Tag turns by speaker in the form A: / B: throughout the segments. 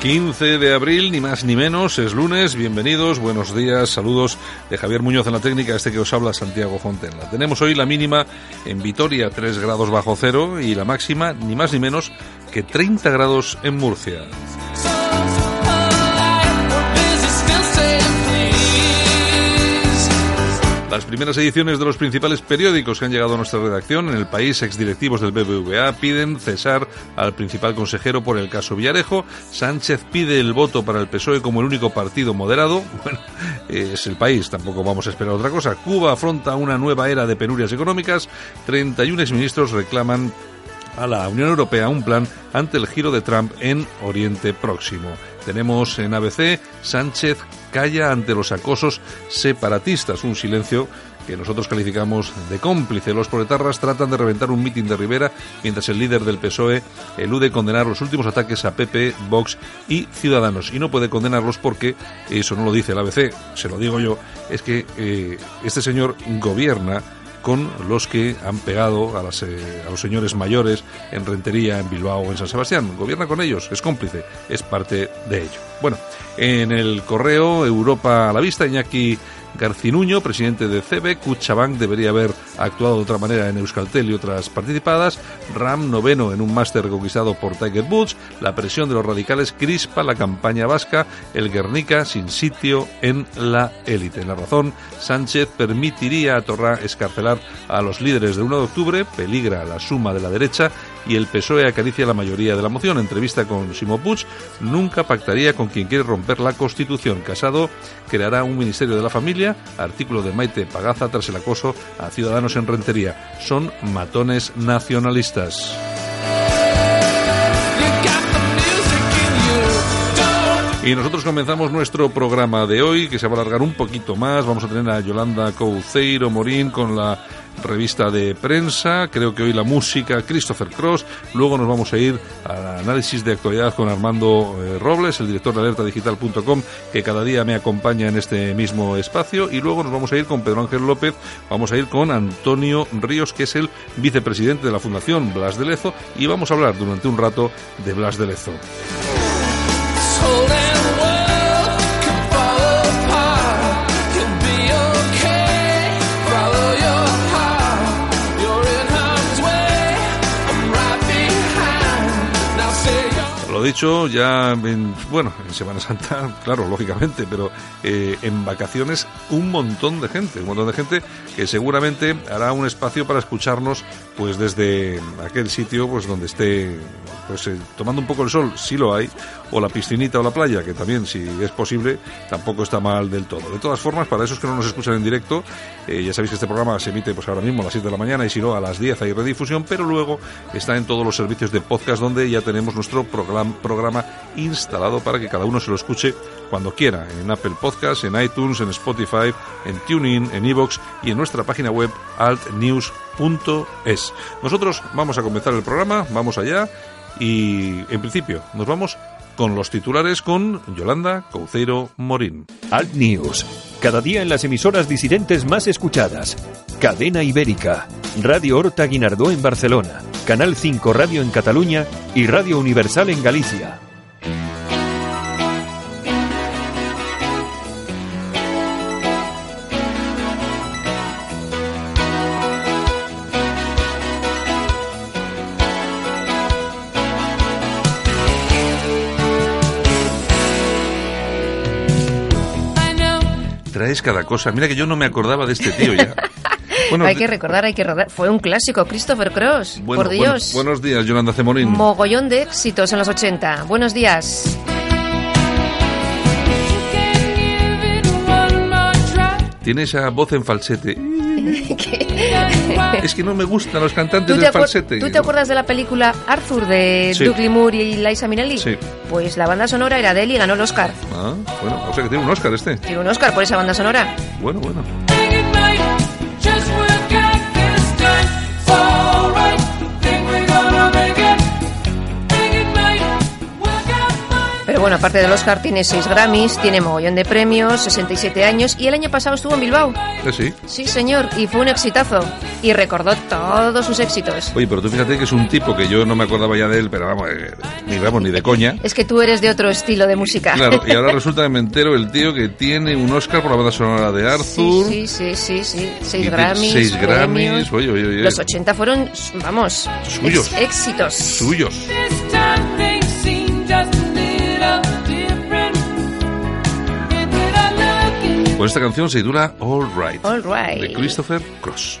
A: 15 de abril, ni más ni menos, es lunes, bienvenidos, buenos días, saludos de Javier Muñoz en la técnica, este que os habla Santiago Fontenla. Tenemos hoy la mínima en Vitoria, 3 grados bajo cero, y la máxima, ni más ni menos, que 30 grados en Murcia. Las primeras ediciones de los principales periódicos que han llegado a nuestra redacción en el país, exdirectivos del BBVA piden cesar al principal consejero por el caso Villarejo. Sánchez pide el voto para el PSOE como el único partido moderado. Bueno, es el país, tampoco vamos a esperar otra cosa. Cuba afronta una nueva era de penurias económicas. 31 exministros reclaman a la Unión Europea un plan ante el giro de Trump en Oriente Próximo. Tenemos en ABC Sánchez calla ante los acosos separatistas, un silencio que nosotros calificamos de cómplice. Los proletarras tratan de reventar un mitin de Rivera mientras el líder del PSOE elude condenar los últimos ataques a PP, Vox y Ciudadanos. Y no puede condenarlos porque, eso no lo dice el ABC, se lo digo yo, es que eh, este señor gobierna con los que han pegado a, eh, a, los señores mayores en Rentería, en Bilbao o en San Sebastián. Gobierna con ellos, es cómplice, es parte de ello. Bueno, en el correo Europa a la vista, Iñaki Garcinuño, presidente de CB, Cuchabank debería haber actuado de otra manera en Euskaltel y otras participadas, Ram noveno en un máster conquistado por Tiger Woods, la presión de los radicales crispa la campaña vasca, el Guernica sin sitio en la élite. En la razón, Sánchez permitiría a Torra escarcelar a los líderes del 1 de octubre, peligra la suma de la derecha y el PSOE acaricia la mayoría de la moción. Entrevista con Simo Puig, nunca pactaría con quien quiere romper la Constitución. Casado creará un Ministerio de la Familia, artículo de Maite Pagaza tras el acoso a ciudadanos en Rentería. Son matones nacionalistas. Y nosotros comenzamos nuestro programa de hoy, que se va a alargar un poquito más. Vamos a tener a Yolanda Couceiro Morín con la revista de prensa, creo que hoy la música, Christopher Cross, luego nos vamos a ir al análisis de actualidad con Armando eh, Robles, el director de alertadigital.com, que cada día me acompaña en este mismo espacio, y luego nos vamos a ir con Pedro Ángel López, vamos a ir con Antonio Ríos, que es el vicepresidente de la Fundación Blas de Lezo, y vamos a hablar durante un rato de Blas de Lezo. Dicho, ya en, bueno, en Semana Santa, claro, lógicamente, pero eh, en vacaciones un montón de gente, un montón de gente que seguramente hará un espacio para escucharnos pues desde aquel sitio pues donde esté pues eh, tomando un poco el sol, si lo hay, o la piscinita o la playa, que también si es posible tampoco está mal del todo. De todas formas, para esos que no nos escuchan en directo, eh, ya sabéis que este programa se emite pues ahora mismo a las 7 de la mañana y si no a las 10 hay redifusión, pero luego está en todos los servicios de podcast donde ya tenemos nuestro programa programa instalado para que cada uno se lo escuche cuando quiera, en Apple Podcasts, en iTunes, en Spotify, en TuneIn, en Evox y en nuestra página web altnews.es. Nosotros vamos a comenzar el programa, vamos allá y en principio nos vamos con los titulares con Yolanda Couceiro Morín.
B: Alt News, cada día en las emisoras disidentes más escuchadas. Cadena Ibérica, Radio Horta Guinardó en Barcelona, Canal 5 Radio en Cataluña y Radio Universal en Galicia.
A: Traes cada cosa. Mira que yo no me acordaba de este tío ya.
C: Bueno, hay que recordar, hay que recordar. Fue un clásico, Christopher Cross.
A: Bueno,
C: por Dios.
A: Bueno, buenos días, Yolanda Cemorín.
C: Mogollón de éxitos en los 80. Buenos días.
A: Tiene esa voz en falsete. es que no me gustan los cantantes
C: ¿Tú
A: de falsete.
C: ¿Tú te acuerdas de la película Arthur de
A: Sí.
C: Doug Moore y Liza Minnelli?
A: Sí.
C: Pues la banda sonora era de él y ganó el Oscar.
A: Ah, bueno, o sea que tiene un Oscar este.
C: Tiene un Oscar por esa banda sonora.
A: Bueno, bueno.
C: Bueno, aparte del Oscar tiene seis Grammys, tiene mogollón de premios, 67 años y el año pasado estuvo en Bilbao.
A: Eh, sí.
C: Sí, señor, y fue un exitazo. Y recordó todos sus éxitos.
A: Oye, pero tú fíjate que es un tipo que yo no me acordaba ya de él, pero vamos, eh, ni vamos, ni de coña.
C: Es que tú eres de otro estilo de música.
A: Claro, y ahora resulta que me entero el tío que tiene un Oscar por la banda sonora de Arthur.
C: Sí, sí, sí, sí, sí. Seis Grammys.
A: Seis Grammys. Oye, oye, oye.
C: Los 80 fueron, vamos,
A: Suyos.
C: ex- éxitos.
A: Suyos. Con esta canción se titula All Right.
C: All right.
A: De Christopher Cross.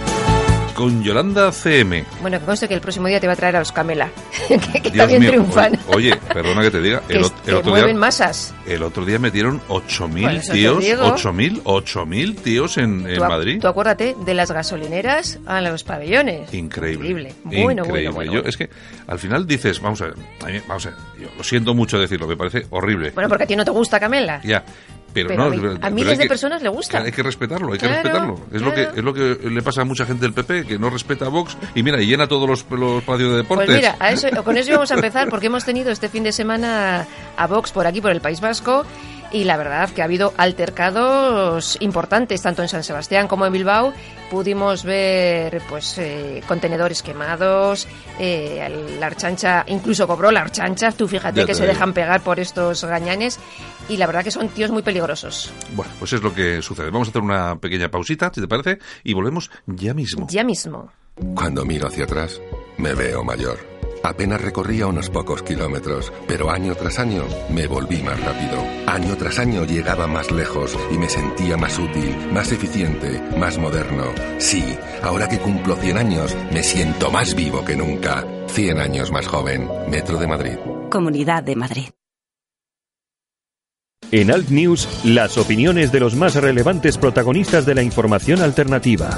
A: Con Yolanda CM.
C: Bueno, que conste que el próximo día te va a traer a los Camela, que, que
A: Dios
C: también
A: mío.
C: triunfan.
A: Oye, oye, perdona que te diga.
C: que,
A: El,
C: es-
A: ot- el
C: que
A: otro
C: mueven
A: día,
C: masas.
A: el otro día metieron 8.000
C: Por eso te
A: tíos.
C: digo.
A: 8.000, 8.000 tíos en, en
C: Tú,
A: Madrid.
C: tú acuérdate de las gasolineras a los pabellones.
A: Increíble.
C: Increíble. Bueno,
A: increíble.
C: bueno, bueno.
A: Yo, es que al final dices, vamos a ver, a mí- vamos a ver, yo lo siento mucho decirlo, me parece horrible.
C: Bueno, porque a ti no te gusta Camela.
A: Ya. Pero,
C: Pero
A: no,
C: a
A: pero-
C: miles de
A: que-
C: personas le gusta.
A: Hay que respetarlo, hay que respetarlo. Es lo que
C: claro.
A: es lo que le pasa a mucha gente del PP que no respeta a Vox y mira, y llena todos los, los de deportes.
C: Pues mira, a eso, con eso íbamos a empezar porque hemos tenido este fin de semana a Vox por aquí, por el País Vasco. Y la verdad que ha habido altercados importantes, tanto en San Sebastián como en Bilbao. Pudimos ver pues eh, contenedores quemados, eh, la archancha, incluso cobró la archancha, tú fíjate
A: Ya
C: que se
A: digo.
C: dejan pegar por estos gañanes. Y la verdad que son tíos muy peligrosos.
A: Bueno, pues es lo que sucede. Vamos a hacer una pequeña pausita, si te parece, y volvemos ya mismo.
C: Ya mismo.
D: Cuando miro hacia atrás, me veo mayor. Apenas recorría unos pocos kilómetros, pero año tras año me volví más rápido. Año tras año llegaba más lejos y me sentía más útil, más eficiente, más moderno. Sí, ahora que cumplo 100 años, me siento más vivo que nunca. 100 años más joven. Metro de Madrid.
E: Comunidad de Madrid.
B: En Alt News, las opiniones de los más relevantes protagonistas de la información alternativa.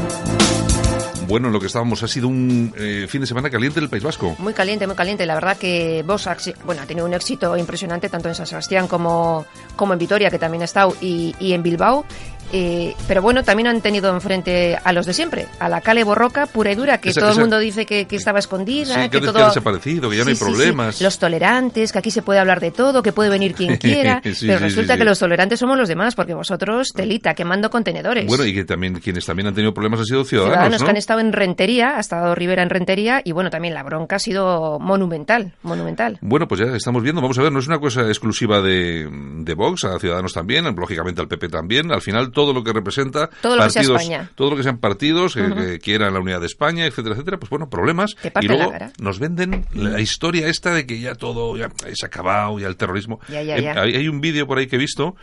A: Bueno, lo que estábamos ha sido un eh, fin de semana caliente en el País Vasco.
C: Muy caliente, muy caliente. La verdad que si- bueno, ha tenido un éxito impresionante tanto en San Sebastián como, como en Vitoria, que también ha estado, y en Bilbao. Eh, pero bueno, también han tenido enfrente a los de siempre, a la Cale Borroca, pura y dura, que
A: Esa-
C: todo
A: esa-
C: el mundo dice que, que estaba escondida,
A: Sí, que
C: que todo...
A: que ha desaparecido, que ya no hay
C: Sí,
A: problemas.
C: Los tolerantes, que aquí se puede hablar de todo, que puede venir quien quiera. Pero resulta que los tolerantes somos los demás, porque vosotros, telita, quemando contenedores.
A: Bueno, y que también quienes también han tenido problemas han sido ciudadanos,
C: Ciudadanos
A: ¿no?
C: que han estado en Rentería, ha estado Rivera en Rentería, y bueno, también la bronca ha sido monumental, monumental.
A: Bueno, pues ya estamos viendo, vamos a ver, no es una cosa exclusiva de, de Vox, a Ciudadanos también, lógicamente al PP también, al final todo lo que representa
C: Todo lo que sea
A: partidos,
C: España.
A: todo lo que sean partidos que, que quieran la unidad de España, etcétera, etcétera, pues bueno, problemas. Y luego nos venden la historia esta de que ya todo ya se ha acabado, ya el terrorismo.
C: Ya, ya, ya.
A: hay, hay un vídeo por ahí que he visto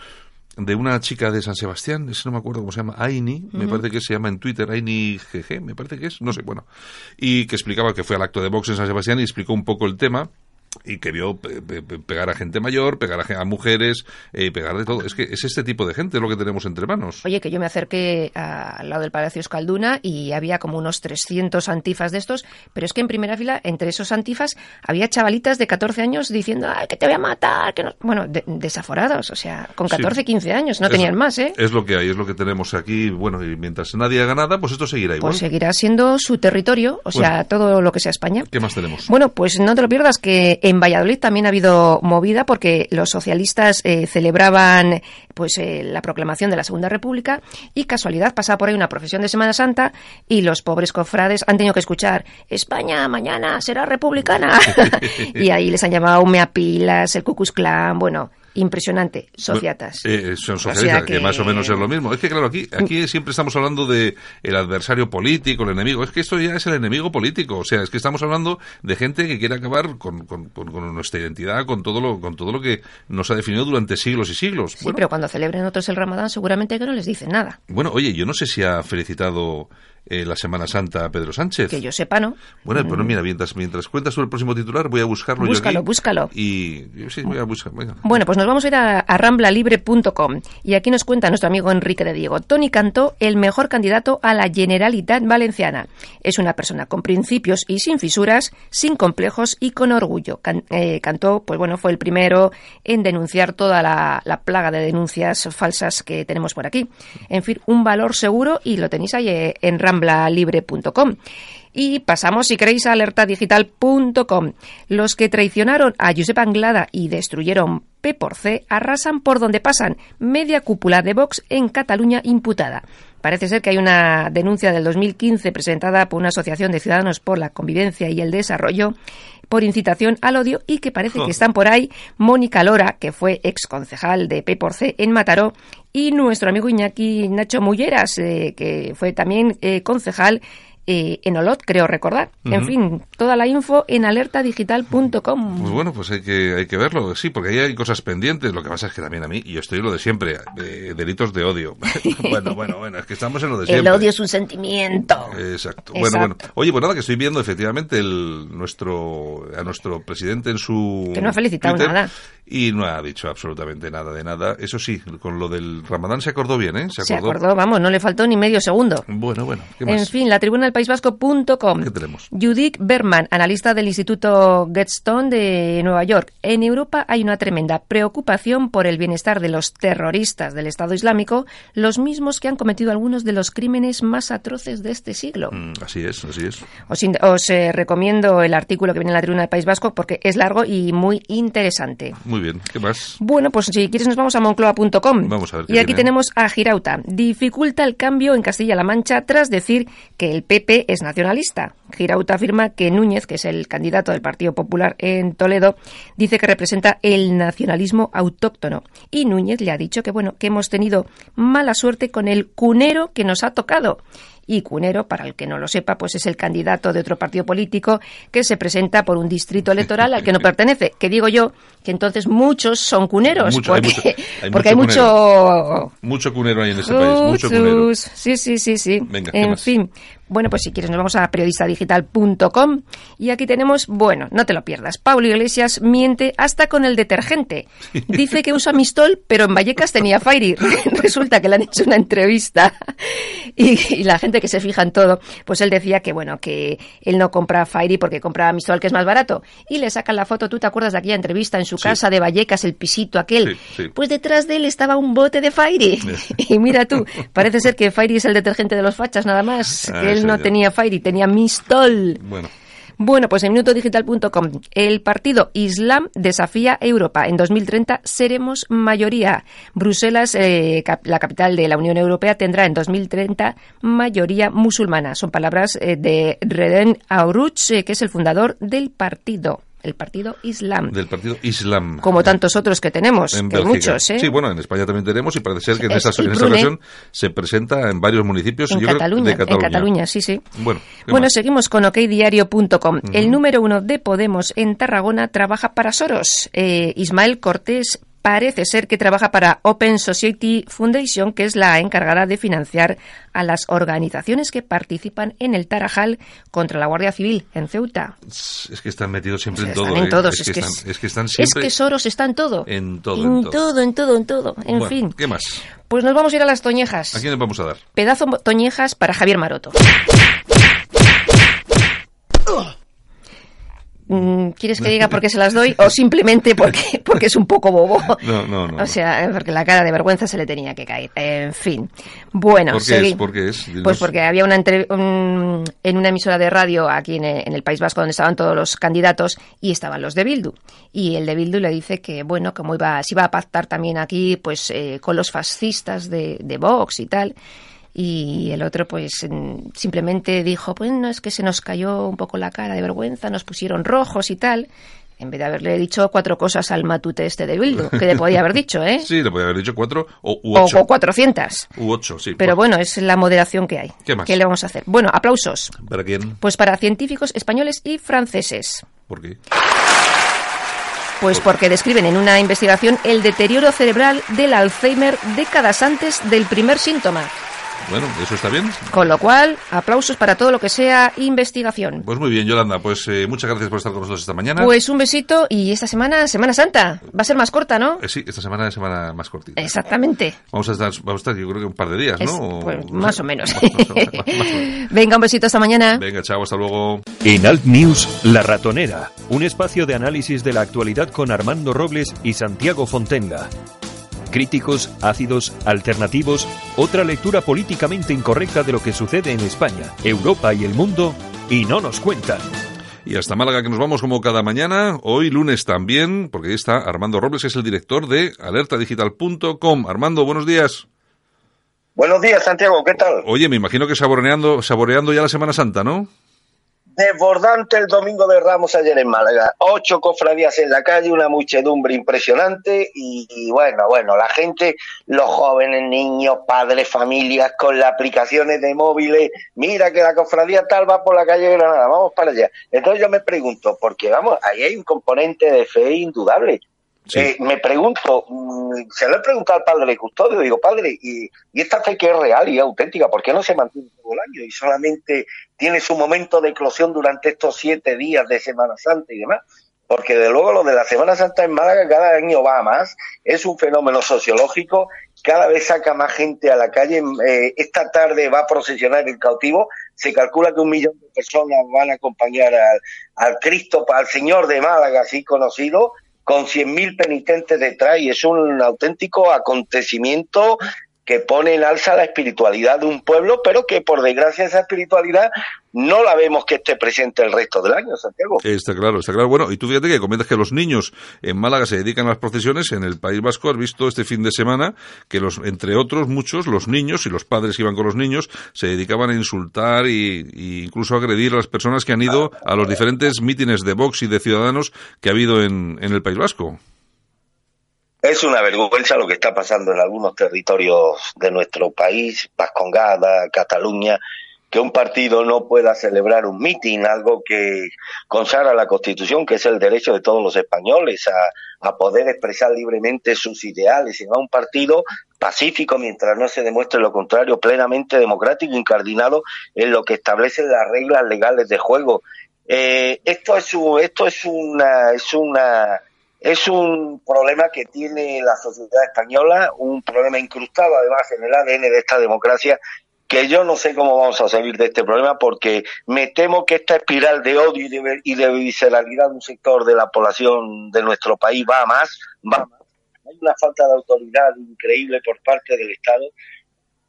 A: de una chica de San Sebastián, ese no me acuerdo cómo se llama, Aini, me parece que se llama en Twitter, Aini GG, me parece que es, no sé, bueno, y que explicaba que fue al acto de Vox en San Sebastián y explicó un poco el tema y que vio pe- pe- pe- pegar a gente mayor, pegar a, mujeres, eh, pegar de todo. Es que es este tipo de gente lo que tenemos entre manos.
C: Oye, que yo me acerqué a- al lado del Palacio Escalduna y había como unos 300 antifas de estos, pero es que en primera fila, entre esos antifas, había chavalitas de 14 años diciendo, Ay, que te voy a matar, que no... Bueno, de- desaforados, o sea, con
A: Sí.
C: 14, 15 años, no
A: Es-
C: tenían más, ¿eh?
A: Es lo que hay, es lo que tenemos aquí. Bueno, y mientras nadie haga nada, pues esto seguirá igual.
C: Pues seguirá siendo su territorio, o sea, todo lo que sea España.
A: ¿Qué más tenemos?
C: Bueno, pues no te lo pierdas que En Valladolid también ha habido movida porque los socialistas eh, celebraban pues eh, la proclamación de la Segunda República y casualidad pasaba por ahí una profesión de Semana Santa y los pobres cofrades han tenido que escuchar España mañana será republicana y ahí les han llamado meapilas, el Ku Klux Klan, bueno, impresionante, sociatas.
A: Eh, son
C: O
A: socialistas,
C: sea
A: que...
C: que-
A: más o menos es lo mismo. Es que claro, aquí, aquí siempre estamos hablando de el adversario político, el enemigo. Es que esto ya es el enemigo político. O sea, es que estamos hablando de gente que quiere acabar con, con- con- con nuestra identidad, con todo lo, con todo lo que nos ha definido durante siglos y siglos.
C: Sí,
A: bueno,
C: pero cuando celebren otros el Ramadán seguramente que no les dicen nada.
A: bueno, oye, yo no sé si ha felicitado eh, la Semana Santa a Pedro Sánchez.
C: Que yo sepa, ¿no?
A: Bueno, pero mira, mientras, mientras cuentas tú el próximo titular, voy a buscarlo yo
C: Búscalo,
A: aquí.
C: búscalo.
A: Y sí, voy a buscar. Venga.
C: Bueno, pues nos vamos a ir a, a ramblalibre.com y aquí nos cuenta nuestro amigo Enrique de Diego. Tony Cantó, el mejor candidato a la Generalitat Valenciana. Es una persona con principios y sin fisuras, sin complejos y con orgullo. Can- eh, Cantó, pues bueno, fue el primero en denunciar toda la, la plaga de denuncias falsas que tenemos por aquí. En fin, un valor seguro y lo tenéis ahí eh, en Y pasamos, si queréis, a alertadigital.com. Los que traicionaron a Josep Anglada y destruyeron P por C arrasan por donde pasan. Media cúpula de Vox en Cataluña imputada. Parece ser que hay una denuncia del 2015 presentada por una asociación de ciudadanos por la convivencia y el desarrollo por incitación al odio y que parece que están por ahí. Mónica Lora, que fue ex concejal de P por C en Mataró, y nuestro amigo Iñaki Nacho Mulleras, eh, que fue también eh, concejal eh, en Olot, creo recordar. En fin, toda la info en alertadigital.com.
A: Pues bueno, pues hay que, hay que verlo, sí, porque ahí hay cosas pendientes. Lo que pasa es que también a mí, y yo estoy lo de siempre, eh, delitos de odio. bueno, bueno, bueno, es que estamos en lo de
C: El
A: siempre.
C: odio es un sentimiento.
A: Exacto. Bueno, bueno. Oye, pues nada, que estoy viendo efectivamente el, nuestro, a nuestro presidente en su.
C: Que no ha felicitado
A: Twitter,
C: nada.
A: Y no ha dicho absolutamente nada de nada. Eso sí, con lo del Ramadán se acordó bien, ¿eh?
C: Se acordó, vamos, no le faltó ni medio segundo.
A: Bueno, bueno, ¿qué
C: En
A: más?
C: fin, la tribuna del País Vasco.com.
A: ¿Qué tenemos?
C: Judith Berman, analista del Instituto Getstone de Nueva York. En Europa hay una tremenda preocupación por el bienestar de los terroristas del Estado Islámico, los mismos que han cometido algunos de los crímenes más atroces de este siglo.
A: Mm, Así es, así es.
C: Os, os, eh, recomiendo el artículo que viene en la tribuna del País Vasco porque es largo y muy interesante.
A: Muy bien, ¿qué más?
C: Bueno, pues si quieres nos vamos a moncloa.com.
A: Vamos a ver qué
C: Y aquí
A: tiene.
C: tenemos a Girauta. Dificulta el cambio en Castilla-La Mancha tras decir que el PP es nacionalista. Girauta afirma que Núñez, que es el candidato del Partido Popular en Toledo, dice que representa el nacionalismo autóctono. Y Núñez le ha dicho que bueno, que hemos tenido mala suerte con el cunero que nos ha tocado. Y Cunero, para el que no lo sepa, pues es el candidato de otro partido político que se presenta por un distrito electoral al que no pertenece. Que digo yo que entonces muchos son cuneros,
A: Mucho- hay
C: porque,
A: mucho- hay
C: porque
A: mucho
C: hay mucho...
A: Mucho cunero hay en ese país, mucho cunero.
C: Sí, sí, sí, sí.
A: Venga, ¿qué
C: en
A: más?
C: fin. Bueno, pues si quieres nos vamos a periodistadigital.com y aquí tenemos, bueno, no te lo pierdas, Pablo Iglesias miente hasta con el detergente. Dice que usa Mistol, pero en Vallecas tenía Fairy. Resulta que le han hecho una entrevista y, y la gente que se fija en todo, pues él decía que, bueno, que él no compra Fairy porque compra Mistol, que es más barato. Y le sacan la foto, ¿tú te acuerdas de aquella entrevista en su
A: Sí.
C: casa de Vallecas, el pisito aquel?
A: Sí, sí.
C: Pues detrás de él estaba un bote de Fairy. y mira tú, parece ser que Fairy es el detergente de los fachas nada más.
A: Ah,
C: no tenía Fairy, tenía Mistol.
A: Bueno,
C: Bueno, pues en minutodigital.com, el partido Islam desafía Europa. En 2030 seremos mayoría. Bruselas, eh, cap- la capital de la Unión Europea, tendrá en 2030 mayoría musulmana. Son palabras eh, de Reden Auruch, eh, que es el fundador del partido, el partido Islam.
A: del partido Islam.
C: Como tantos otros que tenemos,
A: en
C: que
A: Bélgica.
C: muchos, ¿eh?
A: Sí, bueno, en España también tenemos y parece ser que en,
C: Es
A: esta, en esta ocasión se presenta en varios municipios
C: en
A: yo creo,
C: Cataluña,
A: de Cataluña.
C: en Cataluña, sí, sí.
A: Bueno, ¿qué
C: Bueno,
A: más?
C: seguimos con okdiario.com. El número uno de Podemos en Tarragona trabaja para Soros. Eh, Ismael Cortés parece ser que trabaja para Open Society Foundation, que es la encargada de financiar a las organizaciones que participan en el Tarajal contra la Guardia Civil en Ceuta.
A: Es que están metidos siempre en todo.
C: en
A: ¿eh?
C: todos,
A: Es, que están,
C: es-
A: es que siempre
C: Soros está en todo.
A: en todo.
C: En
A: en todo.
C: todo, en todo, en todo. En
A: Bueno,
C: fin.
A: ¿Qué más?
C: Pues nos vamos a ir a las toñejas.
A: ¿A quién le vamos a dar?
C: Pedazo toñejas para Javier Maroto. mm, ¿quieres que diga por qué se las doy o simplemente porque, porque es un poco bobo?
A: No, no, no.
C: O sea, porque la cara de vergüenza se le tenía que caer. En fin. Bueno,
A: ¿Por qué es? ¿Por qué es? Dinos.
C: Pues porque había una un- en una emisora de radio aquí en, en el País Vasco donde estaban todos los candidatos y estaban los de Bildu. Y el de Bildu le dice que, bueno, como iba, se iba a pactar también aquí pues eh, con los fascistas de, de Vox y tal. Y el otro, pues, simplemente dijo, pues no, es que se nos cayó un poco la cara de vergüenza, nos pusieron rojos y tal. En vez de haberle dicho cuatro cosas al matute este de Bildu, que le podía haber dicho, ¿eh?
A: Sí, le podía haber dicho cuatro o u ocho.
C: o 400.
A: U ocho, sí.
C: Pero bueno, es la moderación que hay.
A: ¿Qué más?
C: le vamos a hacer? Bueno, aplausos.
A: ¿Para quién?
C: Pues para científicos españoles y franceses.
A: ¿Por qué?
C: Pues porque describen en una investigación el deterioro cerebral del Alzheimer décadas antes del primer síntoma.
A: Bueno, ¿eso está bien?
C: Con lo cual, aplausos para todo lo que sea investigación.
A: Pues muy bien, Yolanda. Pues eh, muchas gracias por estar con nosotros esta mañana.
C: Pues un besito y esta semana, Semana Santa. Va a ser más corta, ¿no?
A: Eh, sí, esta semana es semana más cortita.
C: Exactamente.
A: Vamos a estar, vamos a estar, yo creo que un par de días,
C: Es-
A: ¿no?
C: pues, o
A: o menos, más o menos.
C: Venga, un besito esta mañana.
A: Venga, chao, hasta luego.
B: En Alt News, La Ratonera, un espacio de análisis de la actualidad con Armando Robles y Santiago Fontenga. Críticos, ácidos, alternativos, otra lectura políticamente incorrecta de lo que sucede en España, Europa y el mundo, y no nos cuentan.
A: Y hasta Málaga que nos vamos como cada mañana, hoy lunes también, porque ahí está Armando Robles, que es el director de alertadigital.com. Armando, buenos días.
E: Buenos días, Santiago, ¿qué tal?
A: Oye, me imagino que saboreando, saboreando ya la Semana Santa, ¿no?
E: Desbordante el domingo de Ramos ayer en Málaga. Ocho cofradías en la calle, una muchedumbre impresionante y, bueno, bueno, la gente, los jóvenes, niños, padres, familias, con las aplicaciones de móviles. Mira que la cofradía tal va por la calle Granada, vamos para allá. Entonces yo me pregunto, porque vamos, ahí hay un componente de fe indudable. Eh, me pregunto, mm, se lo he preguntado al padre custodio, digo, padre, ¿y, y esta fe que es real y auténtica, por qué no se mantiene todo el año y solamente tiene su momento de eclosión durante estos siete días de Semana Santa y demás? Porque de luego lo de la Semana Santa en Málaga cada año va a más, es un fenómeno sociológico, cada vez saca más gente a la calle, eh, esta tarde va a procesionar el cautivo, se calcula que un millón de personas van a acompañar al, al Cristo, al Señor de Málaga, así conocido, con 100.000 penitentes detrás y es un auténtico acontecimiento que pone en alza la espiritualidad de un pueblo, pero que por desgracia esa espiritualidad no la vemos que esté presente el resto del año, Santiago.
A: Está claro, está claro. Bueno, y tú fíjate que comentas que los niños en Málaga se dedican a las procesiones, en el País Vasco has visto este fin de semana que los, entre otros muchos, los niños y los padres que iban con los niños se dedicaban a insultar y incluso agredir a las personas que han ido a los diferentes mítines de Vox y de Ciudadanos que ha habido en el País Vasco.
E: Es una vergüenza lo que está pasando en algunos territorios de nuestro país, Vascongada, Cataluña, que un partido no pueda celebrar un mitin, algo que consagra la Constitución, que es el derecho de todos los españoles a, a poder expresar libremente sus ideales, y no un partido pacífico mientras no se demuestre lo contrario, plenamente democrático, incardinado en lo que establecen las reglas legales de juego. Eh, esto es esto es una, es una, es un problema que tiene la sociedad española, un problema incrustado además en el ADN de esta democracia, que yo no sé cómo vamos a salir de este problema porque me temo que esta espiral de odio y de, y de visceralidad de un sector de la población de nuestro país va a más, va a más. Hay una falta de autoridad increíble por parte del Estado.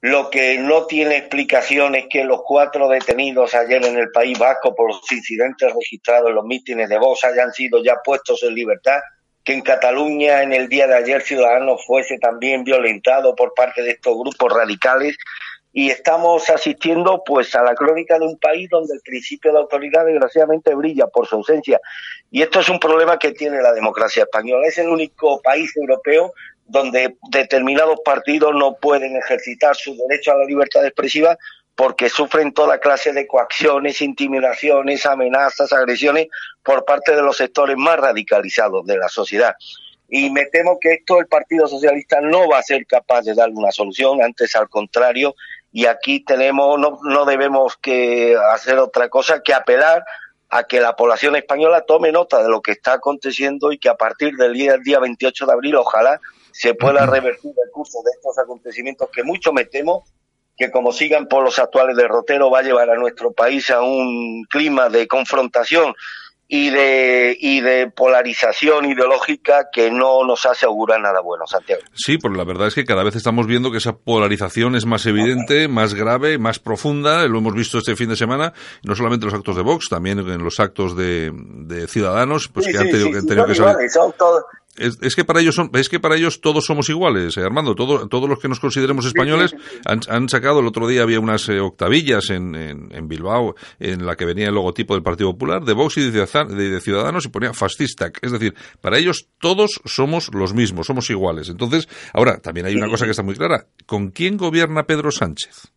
E: Lo que no tiene explicación es que los cuatro detenidos ayer en el País Vasco por los incidentes registrados en los mítines de Vox hayan sido ya puestos en libertad, que en Cataluña en el día de ayer Ciudadanos fuese también violentado por parte de estos grupos radicales. Y estamos asistiendo pues a la crónica de un país donde el principio de autoridad desgraciadamente brilla por su ausencia. Y esto es un problema que tiene la democracia española. Es el único país europeo donde determinados partidos no pueden ejercitar su derecho a la libertad expresiva porque sufren toda clase de coacciones, intimidaciones, amenazas, agresiones por parte de los sectores más radicalizados de la sociedad. Y me temo que esto el Partido Socialista no va a ser capaz de dar una solución, antes al contrario, y aquí tenemos, no, no debemos que hacer otra cosa que apelar a que la población española tome nota de lo que está aconteciendo y que a partir del día, día 28 de abril ojalá se pueda revertir el curso de estos acontecimientos que mucho me temo que como sigan por los actuales derroteros va a llevar a nuestro país a un clima de confrontación y de, y de polarización ideológica que no nos asegura nada bueno, Santiago.
A: Sí, pues la verdad es que cada vez estamos viendo que esa polarización es más evidente, más grave, más profunda. Lo hemos visto este fin de semana, no solamente en los actos de Vox, también en los actos de, de Ciudadanos, pues
E: Sí,
A: que
E: sí,
A: han tenido,
E: sí,
A: que, han tenido que salir.
E: son
A: Es, es que para ellos son, es que para ellos todos somos iguales, eh, Armando. Todo- todos los que nos consideremos españoles han, han sacado. El otro día había unas eh, octavillas en, en, en Bilbao en la que venía el logotipo del Partido Popular, de Vox y de, Ciudad- de- de Ciudadanos y ponía fascista. Es decir, para ellos todos somos los mismos, somos iguales. Entonces, ahora también hay una cosa que está muy clara. ¿Con quién gobierna Pedro Sánchez?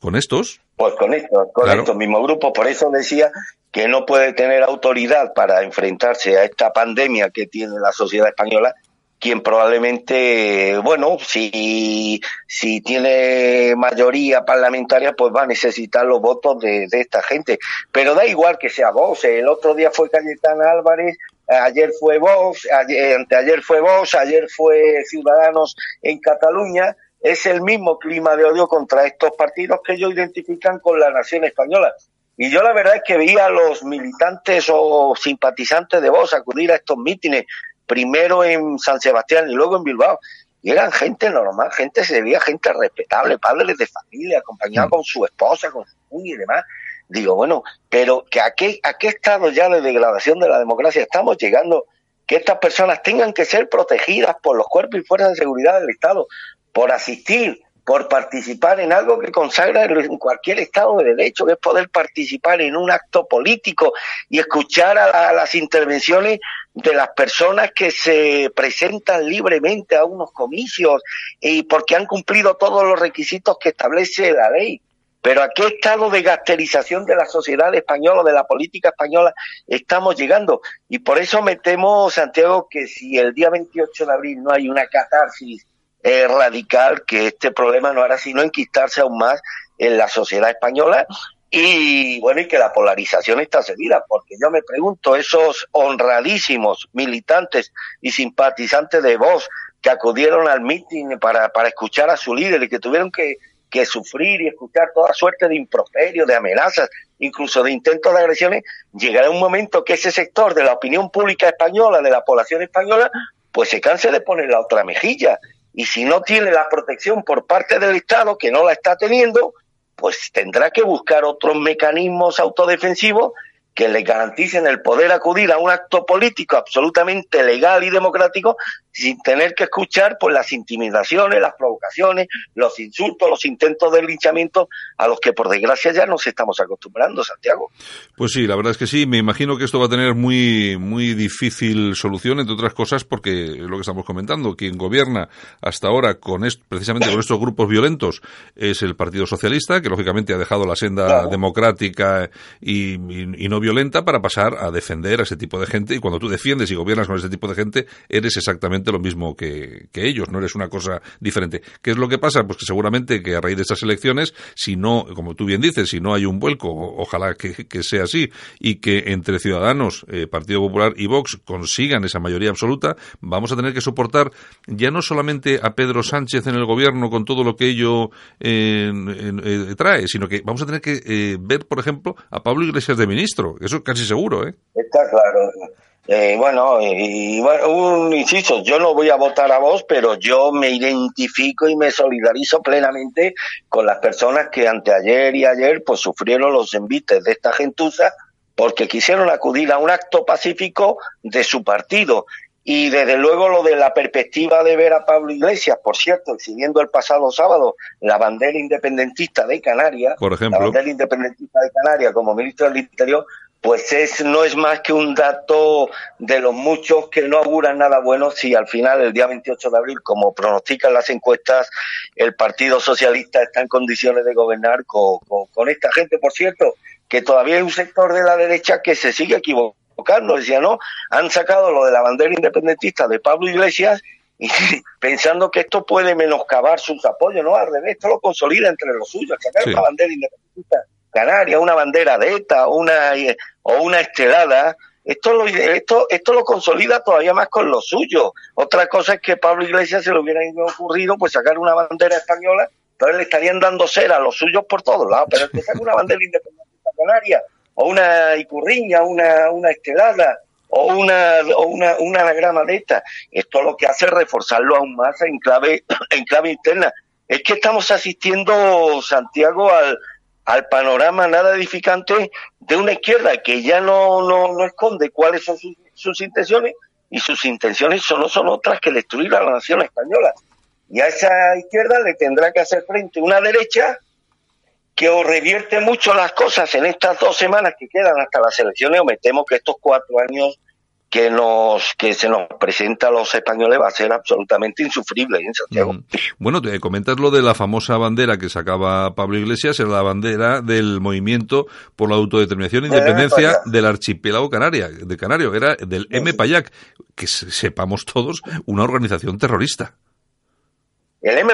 A: ¿Con estos?
E: Pues con esto, con
A: Claro.
E: estos mismos grupos, por eso decía que no puede tener autoridad para enfrentarse a esta pandemia que tiene la sociedad española, quien probablemente, bueno, si, si tiene mayoría parlamentaria, pues va a necesitar los votos de, esta gente. Pero da igual que sea Vox, el otro día fue Cayetana Álvarez, ayer fue Vox, ayer, anteayer fue Vox, ayer fue Ciudadanos en Cataluña, es el mismo clima de odio contra estos partidos que ellos identifican con la nación española. Y yo la verdad es que veía a los militantes o simpatizantes de Vox acudir a estos mítines, primero en San Sebastián y luego en Bilbao. Y eran gente normal, gente se veía gente respetable, padres de familia, acompañados
A: Mm.
E: con su esposa, con su y demás. Digo, bueno, pero que a qué, a qué estado ya de degradación de la democracia estamos llegando que estas personas tengan que ser protegidas por los cuerpos y fuerzas de seguridad del Estado, por asistir, por participar en algo que consagra en cualquier Estado de Derecho, que es poder participar en un acto político y escuchar a, la- a las intervenciones de las personas que se presentan libremente a unos comicios y porque han cumplido todos los requisitos que establece la ley. Pero a qué estado de gasterización de la sociedad española, de la política española, estamos llegando. Y por eso me temo, Santiago, que si el día 28 de abril no hay una catarsis eh, radical, que este problema no hará sino enquistarse aún más en la sociedad española y bueno, y que la polarización está seguida, porque yo me pregunto, esos honradísimos militantes y simpatizantes de Vox que acudieron al mitin para, para escuchar a su líder y que tuvieron que, que sufrir y escuchar toda suerte de improperios, de amenazas, incluso de intentos de agresiones, llegará un momento que ese sector de la opinión pública española, de la población española, pues se canse de poner la otra mejilla. Y si no tiene la protección por parte del Estado, que no la está teniendo, pues tendrá que buscar otros mecanismos autodefensivos que le garanticen el poder acudir a un acto político absolutamente legal y democrático sin tener que escuchar pues las intimidaciones, las provocaciones, los insultos, los intentos de linchamiento a los que por desgracia ya nos estamos acostumbrando, Santiago.
A: Pues sí, la verdad es que sí. Me imagino que esto va a tener muy, muy difícil solución, entre otras cosas, porque es lo que estamos comentando. Quien gobierna hasta ahora con est- precisamente con estos grupos violentos es el Partido Socialista, que lógicamente ha dejado la senda
E: Claro.
A: democrática y, y- y no violenta para pasar a defender a ese tipo de gente. Y cuando tú defiendes y gobiernas con ese tipo de gente, eres exactamente lo mismo que, que ellos, no eres una cosa diferente. ¿Qué es lo que pasa? Pues que seguramente que a raíz de estas elecciones, si no, como tú bien dices, si no hay un vuelco, ojalá que, sea así, y que entre Ciudadanos, eh, Partido Popular y Vox consigan esa mayoría absoluta, vamos a tener que soportar ya no solamente a Pedro Sánchez en el gobierno con todo lo que ello eh, trae, sino que vamos a tener que eh, ver, por ejemplo, a Pablo Iglesias de ministro. Eso es casi seguro, ¿eh?
E: Está claro. Eh, bueno, y, y bueno, un inciso, yo no voy a votar a vos, pero yo me identifico y me solidarizo plenamente con las personas que anteayer y ayer pues sufrieron los envites de esta gentuza porque quisieron acudir a un acto pacífico de su partido. Y desde luego lo de la perspectiva de ver a Pablo Iglesias, por cierto, exhibiendo el pasado sábado la bandera independentista de Canarias,
A: Por
E: la
A: ejemplo.
E: bandera independentista de Canarias como ministro del Interior, pues es no es más que un dato de los muchos que no auguran nada bueno si al final el día 28 de abril, como pronostican las encuestas, el Partido Socialista está en condiciones de gobernar con, con- con esta gente, por cierto, que todavía hay un sector de la derecha que se sigue equivocando, decía, no, han sacado lo de la bandera independentista de Pablo Iglesias y pensando que esto puede menoscabar sus apoyos, no, al revés, esto lo consolida entre los suyos, sacar
A: Sí.
E: una bandera independentista canaria, una bandera de ETA, una eh, o una estelada, esto lo, esto, esto lo consolida todavía más con lo suyo. Otra cosa es que Pablo Iglesias se le hubiera ocurrido pues sacar una bandera española, entonces le estarían dando cera a los suyos por todos lados, pero el que saca una bandera independentista canaria o una icurriña, una, una estelada, o una, o una, una anagrama de esta. Esto lo que hace es reforzarlo aún más en clave, en clave interna. Es que estamos asistiendo, Santiago, al, al panorama nada edificante de una izquierda que ya no, no, no esconde cuáles son sus, sus intenciones y sus intenciones no son otras que destruir a la nación española. Y a esa izquierda le tendrá que hacer frente una derecha que o revierte mucho las cosas en estas dos semanas que quedan hasta las elecciones o me temo que estos cuatro años que nos que se nos presenta a los españoles va a ser absolutamente insufrible en Santiago.
A: Mm. Bueno, te comentas lo de la famosa bandera que sacaba Pablo Iglesias, era la bandera del movimiento por la autodeterminación e
E: Del
A: independencia del archipiélago canaria, de Canario, era del M-Payac, que se- sepamos todos, una organización terrorista.
E: El M.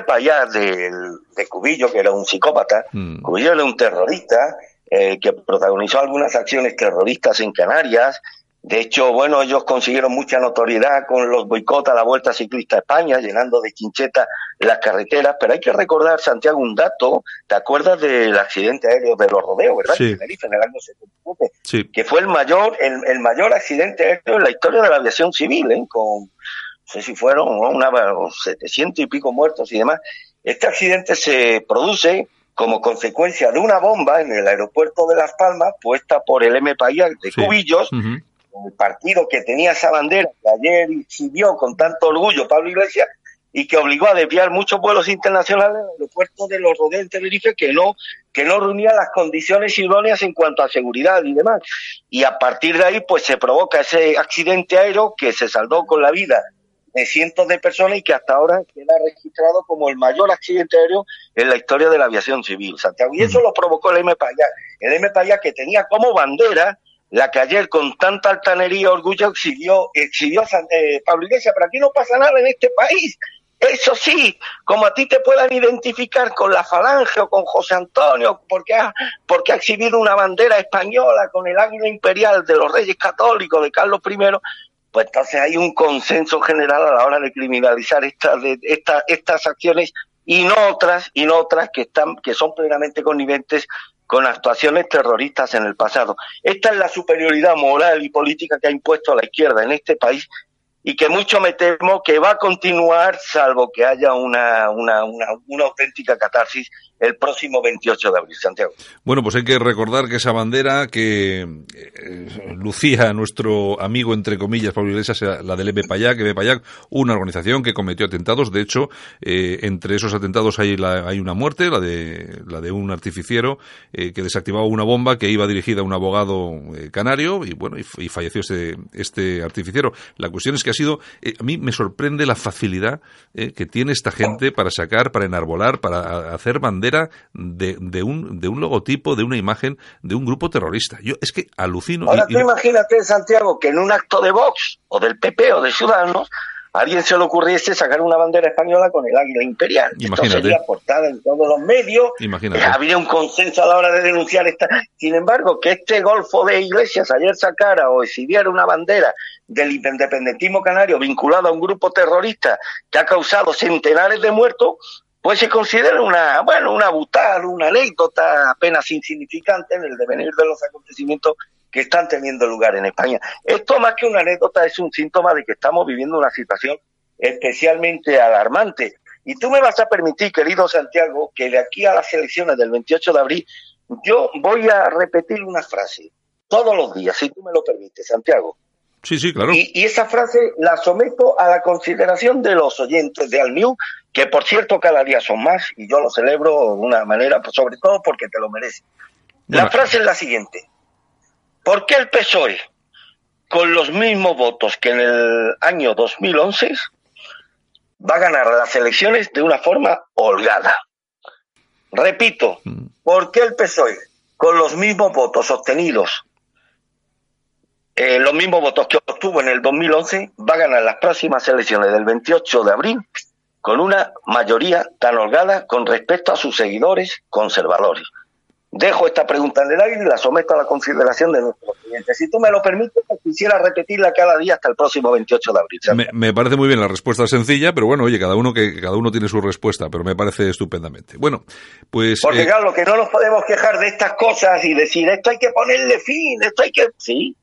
E: Del, de Cubillo, que era un psicópata,
A: Mm.
E: Cubillo era un terrorista eh, que protagonizó algunas acciones terroristas en Canarias. De hecho, bueno, ellos consiguieron mucha notoriedad con los boicots a la Vuelta Ciclista a España, llenando de chincheta las carreteras. Pero hay que recordar, Santiago, un dato. ¿Te acuerdas del accidente aéreo de los rodeos, verdad?
A: Sí.
E: En Tenerife, en el año 77
A: Sí.
E: que fue el mayor, el, el mayor accidente aéreo en la historia de la aviación civil, ¿eh? con, no sé si fueron ¿no? una, 700 y pico muertos y demás. Este accidente se produce como consecuencia de una bomba en el aeropuerto de Las Palmas puesta por el M. Payal de
A: Sí.
E: Cubillos. El partido que tenía esa bandera que ayer exhibió con tanto orgullo Pablo Iglesias y que obligó a desviar muchos vuelos internacionales al aeropuerto de los Rodeos en Tenerife que no que no reunía las condiciones idóneas en cuanto a seguridad y demás. Y a partir de ahí pues se provoca ese accidente aéreo que se saldó con la vida de cientos de personas y que hasta ahora queda registrado como el mayor accidente aéreo en la historia de la aviación civil, Santiago. Y eso lo provocó el M. Payá. El M. Payá que tenía como bandera la que ayer con tanta altanería orgullo exhibió, exhibió San- eh, Pablo Iglesias, pero aquí no pasa nada en este país. Eso sí, como a ti te puedan identificar con la Falange o con José Antonio, porque ha, porque ha exhibido una bandera española con el águila imperial de los reyes católicos de Carlos I, pues entonces hay un consenso general a la hora de criminalizar estas de, esta- estas acciones y no otras y no otras que están que son plenamente conniventes con actuaciones terroristas en el pasado. Esta es la superioridad moral y política que ha impuesto la izquierda en este país y que mucho me temo que va a continuar salvo que haya una, una, una, una auténtica catarsis el próximo 28 de abril, Santiago.
A: Bueno, pues hay que recordar que esa bandera que eh, lucía nuestro amigo, entre comillas, Pablo Iglesias, la del EPPAYAC, EPPAYAC, una organización que cometió atentados. De hecho, eh, entre esos atentados hay, la- hay una muerte, la de, la de un artificiero eh, que desactivaba una bomba que iba dirigida a un abogado canario y bueno, y, y falleció este, este artificiero. La cuestión es que sido, eh, a mí me sorprende la facilidad eh, que tiene esta gente para sacar, para enarbolar, para hacer bandera de, de un, de un logotipo, de una imagen de un grupo terrorista. Yo es que alucino.
E: Ahora
A: y-
E: tú
A: y-
E: imagínate, Santiago, que en un acto de Vox o del PP o de Ciudadanos a alguien se le ocurriese sacar una bandera española con el águila imperial.
A: Imagínate.
E: Esto sería portada en todos los medios.
A: Imagínate.
E: Eh, habría un consenso a la hora de denunciar esta. Sin embargo, que este golfo de iglesias ayer sacara o exhibiera una bandera del independentismo canario vinculado a un grupo terrorista que ha causado centenares de muertos, pues se considera una, bueno, una butal, una anécdota apenas insignificante en el devenir de los acontecimientos que están teniendo lugar en España. Esto más que una anécdota es un síntoma de que estamos viviendo una situación especialmente alarmante. Y tú me vas a permitir, querido Santiago, que de aquí a las elecciones del 28 de abril yo voy a repetir una frase todos los días, si tú me lo permites, Santiago.
A: Sí, sí, claro.
E: Y, y esa frase la someto a la consideración de los oyentes de Alnew, que por cierto cada día son más y yo lo celebro de una manera, pues, sobre todo porque te lo mereces. La
A: Bueno.
E: frase es la siguiente. ¿Por qué el PSOE, con los mismos votos que en el año 2011, va a ganar las elecciones de una forma holgada? Repito,
A: Mm.
E: ¿por qué el PSOE, con los mismos votos obtenidos eh, los mismos votos que obtuvo en el 2011, va a ganar las próximas elecciones del 28 de abril con una mayoría tan holgada con respecto a sus seguidores conservadores. dejo esta pregunta en el aire y la someto a la consideración de nuestros clientes. Si tú me lo permites, quisiera repetirla cada día hasta el próximo 28 de abril.
A: Me, me, parece muy bien la respuesta sencilla, pero bueno, oye, cada uno que cada uno tiene su respuesta, pero me parece estupendamente. Bueno, pues
E: porque
A: eh,
E: claro, que no nos podemos quejar de estas cosas y decir esto hay que ponerle fin, esto hay que sí,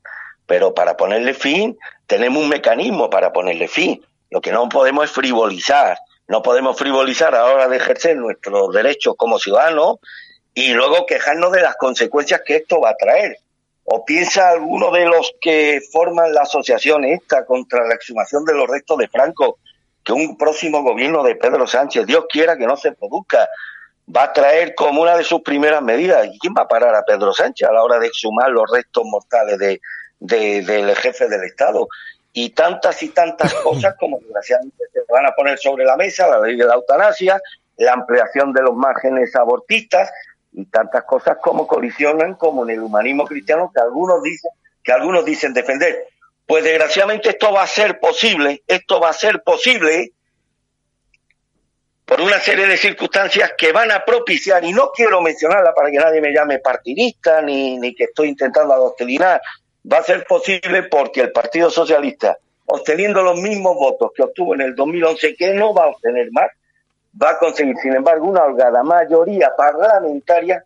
E: pero para ponerle fin tenemos un mecanismo para ponerle fin. Lo que no podemos es frivolizar. No podemos frivolizar a la hora de ejercer nuestros derechos como ciudadanos y luego quejarnos de las consecuencias que esto va a traer. ¿O piensa alguno de los que forman la asociación esta contra la exhumación de los restos de Franco que un próximo gobierno de Pedro Sánchez, Dios quiera que no se produzca, va a traer como una de sus primeras medidas? ¿Y quién va a parar a Pedro Sánchez a la hora de exhumar los restos mortales de, de, del jefe del Estado? Y tantas y tantas cosas como desgraciadamente se van a poner sobre la mesa, la ley de la eutanasia, la ampliación de los márgenes abortistas, y tantas cosas como colisionan como en el humanismo cristiano que algunos dicen que algunos dicen defender. Pues desgraciadamente esto va a ser posible, esto va a ser posible por una serie de circunstancias que van a propiciar, y no quiero mencionarla para que nadie me llame partidista ni, ni que estoy intentando adoctrinar, va a ser posible porque el Partido Socialista, obteniendo los mismos votos que obtuvo en el 2011, que no va a obtener más, va a conseguir, sin embargo, una holgada mayoría parlamentaria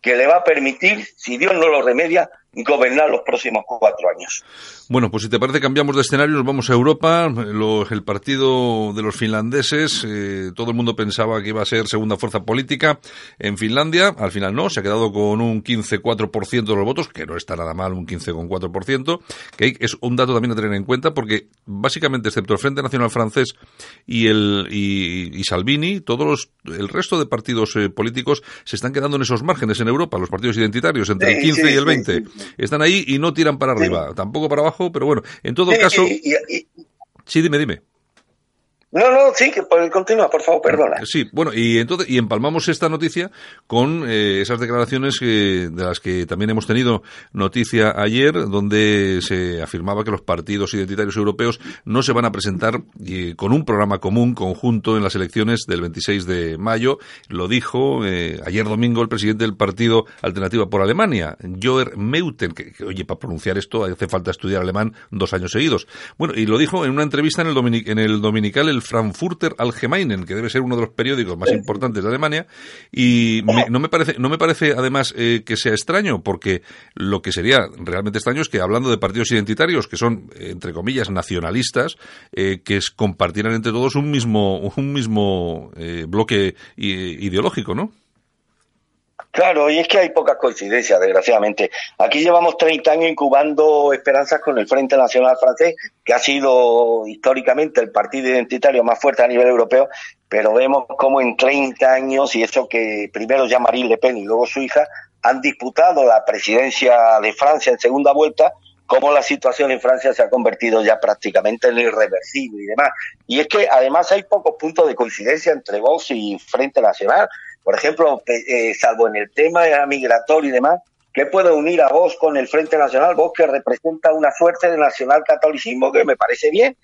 E: que le va a permitir, si Dios no lo remedia, gobernar los próximos cuatro años.
A: Bueno, pues si te parece cambiamos de escenario, nos vamos a Europa. Lo, el partido de los finlandeses, eh, todo el mundo pensaba que iba a ser segunda fuerza política en Finlandia. Al final no, se ha quedado con un 15,4% de los votos, que no está nada mal, un 15,4%, que es un dato también a tener en cuenta porque básicamente, excepto el Frente Nacional Francés y el y, y Salvini, todos los, el resto de partidos eh, políticos se están quedando en esos márgenes en Europa, los partidos identitarios, entre el 15
E: Sí,
A: y el
E: sí,
A: 20.
E: sí.
A: Están ahí y no tiran para arriba, tampoco para abajo, pero bueno, en todo
E: Sí,
A: caso,
E: y- y- y-
A: sí, dime, dime.
E: No, no, sí, que continúa, por favor, perdona.
A: Sí, bueno, y entonces y empalmamos esta noticia con eh, esas declaraciones que, de las que también hemos tenido noticia ayer, donde se afirmaba que los partidos identitarios europeos no se van a presentar eh, con un programa común conjunto en las elecciones del 26 de mayo. Lo dijo eh, ayer domingo el presidente del partido Alternativa por Alemania, Joer Meuthen, que, que, oye, para pronunciar esto hace falta estudiar alemán dos años seguidos. Bueno, y lo dijo en una entrevista en el, dominic en el dominical el Frankfurter Allgemeinen, que debe ser uno de los periódicos más importantes de Alemania, y me- no me parece, no me parece además eh, que sea extraño, porque lo que sería realmente extraño es que hablando de partidos identitarios, que son, entre comillas, nacionalistas, eh, que es, compartieran entre todos un mismo, un mismo eh, bloque ideológico, ¿no?
E: Claro, y es que hay pocas coincidencias, desgraciadamente. Aquí llevamos 30 años incubando esperanzas con el Frente Nacional Francés, que ha sido históricamente el partido identitario más fuerte a nivel europeo, pero vemos cómo en 30 años, y eso que primero ya Marine Le Pen y luego su hija, han disputado la presidencia de Francia en segunda vuelta, cómo la situación en Francia se ha convertido ya prácticamente en irreversible y demás. Y es que además hay pocos puntos de coincidencia entre Vox y Frente Nacional. Por ejemplo, eh, salvo en el tema migratorio y demás, ¿qué puede unir a Vox con el Frente Nacional? Vox que representa una suerte de nacional catolicismo que me parece bien,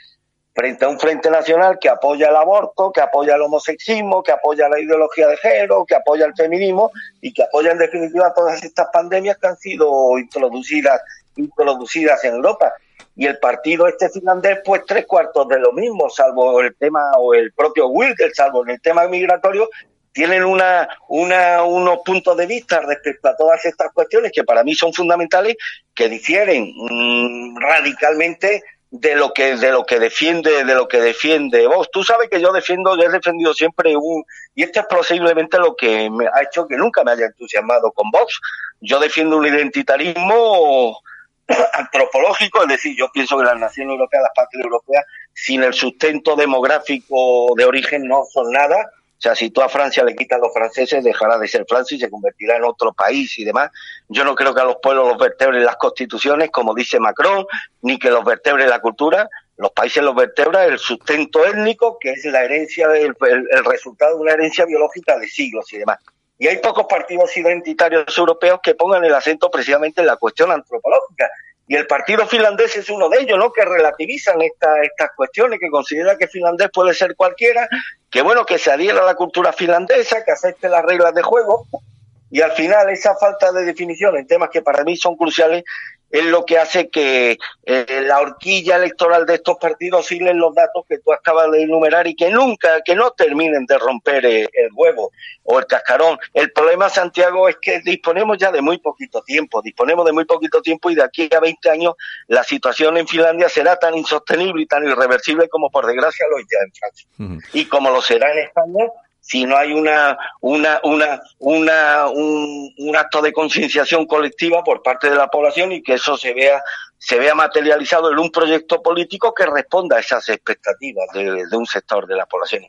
E: frente a un Frente Nacional que apoya el aborto, que apoya el homosexismo, que apoya la ideología de género, que apoya el feminismo y que apoya en definitiva todas estas pandemias que han sido introducidas, introducidas en Europa. Y el partido este finlandés, pues tres cuartos de lo mismo, salvo el tema, o el propio Wilder, salvo en el tema migratorio, tienen una, una, unos puntos de vista respecto a todas estas cuestiones que para mí son fundamentales, que difieren mmm, radicalmente de lo que de lo que defiende de lo que defiende vos tú sabes que yo defiendo yo he defendido siempre un y esto es posiblemente lo que me ha hecho que nunca me haya entusiasmado con Vox. Yo defiendo un identitarismo antropológico es decir yo pienso que las naciones europeas las patrias europeas sin el sustento demográfico de origen no son nada sea, si tú a Francia le quitas a los franceses, dejará de ser Francia y se convertirá en otro país y demás. Yo no creo que a los pueblos los vertebre las constituciones, como dice Macron, ni que los vertebre la cultura. Los países los vertebra el sustento étnico, que es la herencia, el, el, el resultado de una herencia biológica de siglos y demás. Y hay pocos partidos identitarios europeos que pongan el acento precisamente en la cuestión antropológica. Y el partido finlandés es uno de ellos, ¿no? Que relativizan esta, estas cuestiones, que considera que finlandés puede ser cualquiera, que bueno, que se adhiera a la cultura finlandesa, que acepte las reglas de juego. Y al final esa falta de definición en temas que para mí son cruciales es lo que hace que eh, la horquilla electoral de estos partidos oscilen los datos que tú acabas de enumerar y que nunca, que no terminen de romper eh, el huevo o el cascarón. El problema, Santiago, es que disponemos ya de muy poquito tiempo, disponemos de muy poquito tiempo y de aquí a 20 años la situación en Finlandia será tan insostenible y tan irreversible como por desgracia lo es ya en Francia. Y como lo será en España si no hay una, una, una, una, un, un acto de concienciación colectiva por parte de la población y que eso se vea, se vea materializado en un proyecto político que responda a esas expectativas de, de un sector de la población.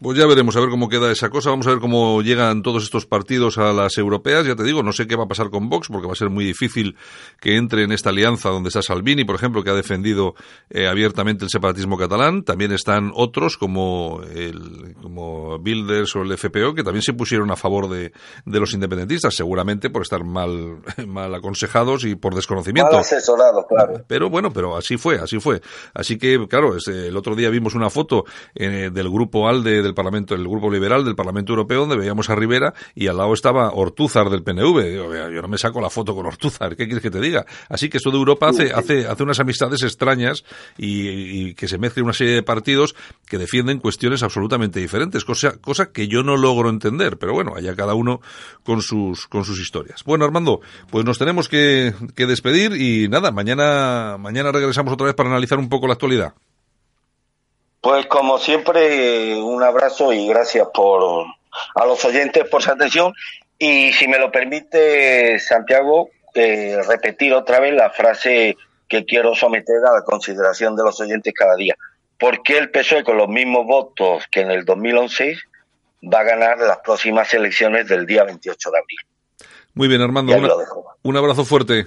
A: Pues ya veremos a ver cómo queda esa cosa. Vamos a ver cómo llegan todos estos partidos a las europeas. Ya te digo, no sé qué va a pasar con Vox, porque va a ser muy difícil que entre en esta alianza donde está Salvini, por ejemplo, que ha defendido eh, abiertamente el separatismo catalán. También están otros como el, como Bilders o el FPO, que también se pusieron a favor de, de los independentistas, seguramente por estar mal, mal aconsejados y por desconocimiento.
E: Mal asesorado, claro.
A: Pero bueno, pero así fue, así fue. Así que, claro, es, el otro día vimos una foto eh, del grupo ALDE del Parlamento, el grupo liberal del Parlamento Europeo, donde veíamos a Rivera y al lado estaba Ortúzar del PNV. Digo, yo no me saco la foto con Ortúzar, ¿qué quieres que te diga? Así que esto de Europa hace, hace, hace unas amistades extrañas y, y que se mezclen una serie de partidos que defienden cuestiones absolutamente diferentes, cosa, cosa que yo no logro entender, pero bueno, allá cada uno con sus, con sus historias. Bueno, Armando, pues nos tenemos que, que despedir y nada, mañana, mañana regresamos otra vez para analizar un poco la actualidad.
E: Pues como siempre, un abrazo y gracias por a los oyentes por su atención. Y si me lo permite, Santiago, eh, repetir otra vez la frase que quiero someter a la consideración de los oyentes cada día. ¿Por qué el PSOE con los mismos votos que en el 2011 va a ganar las próximas elecciones del día 28 de abril?
A: Muy bien, Armando, una- un abrazo fuerte.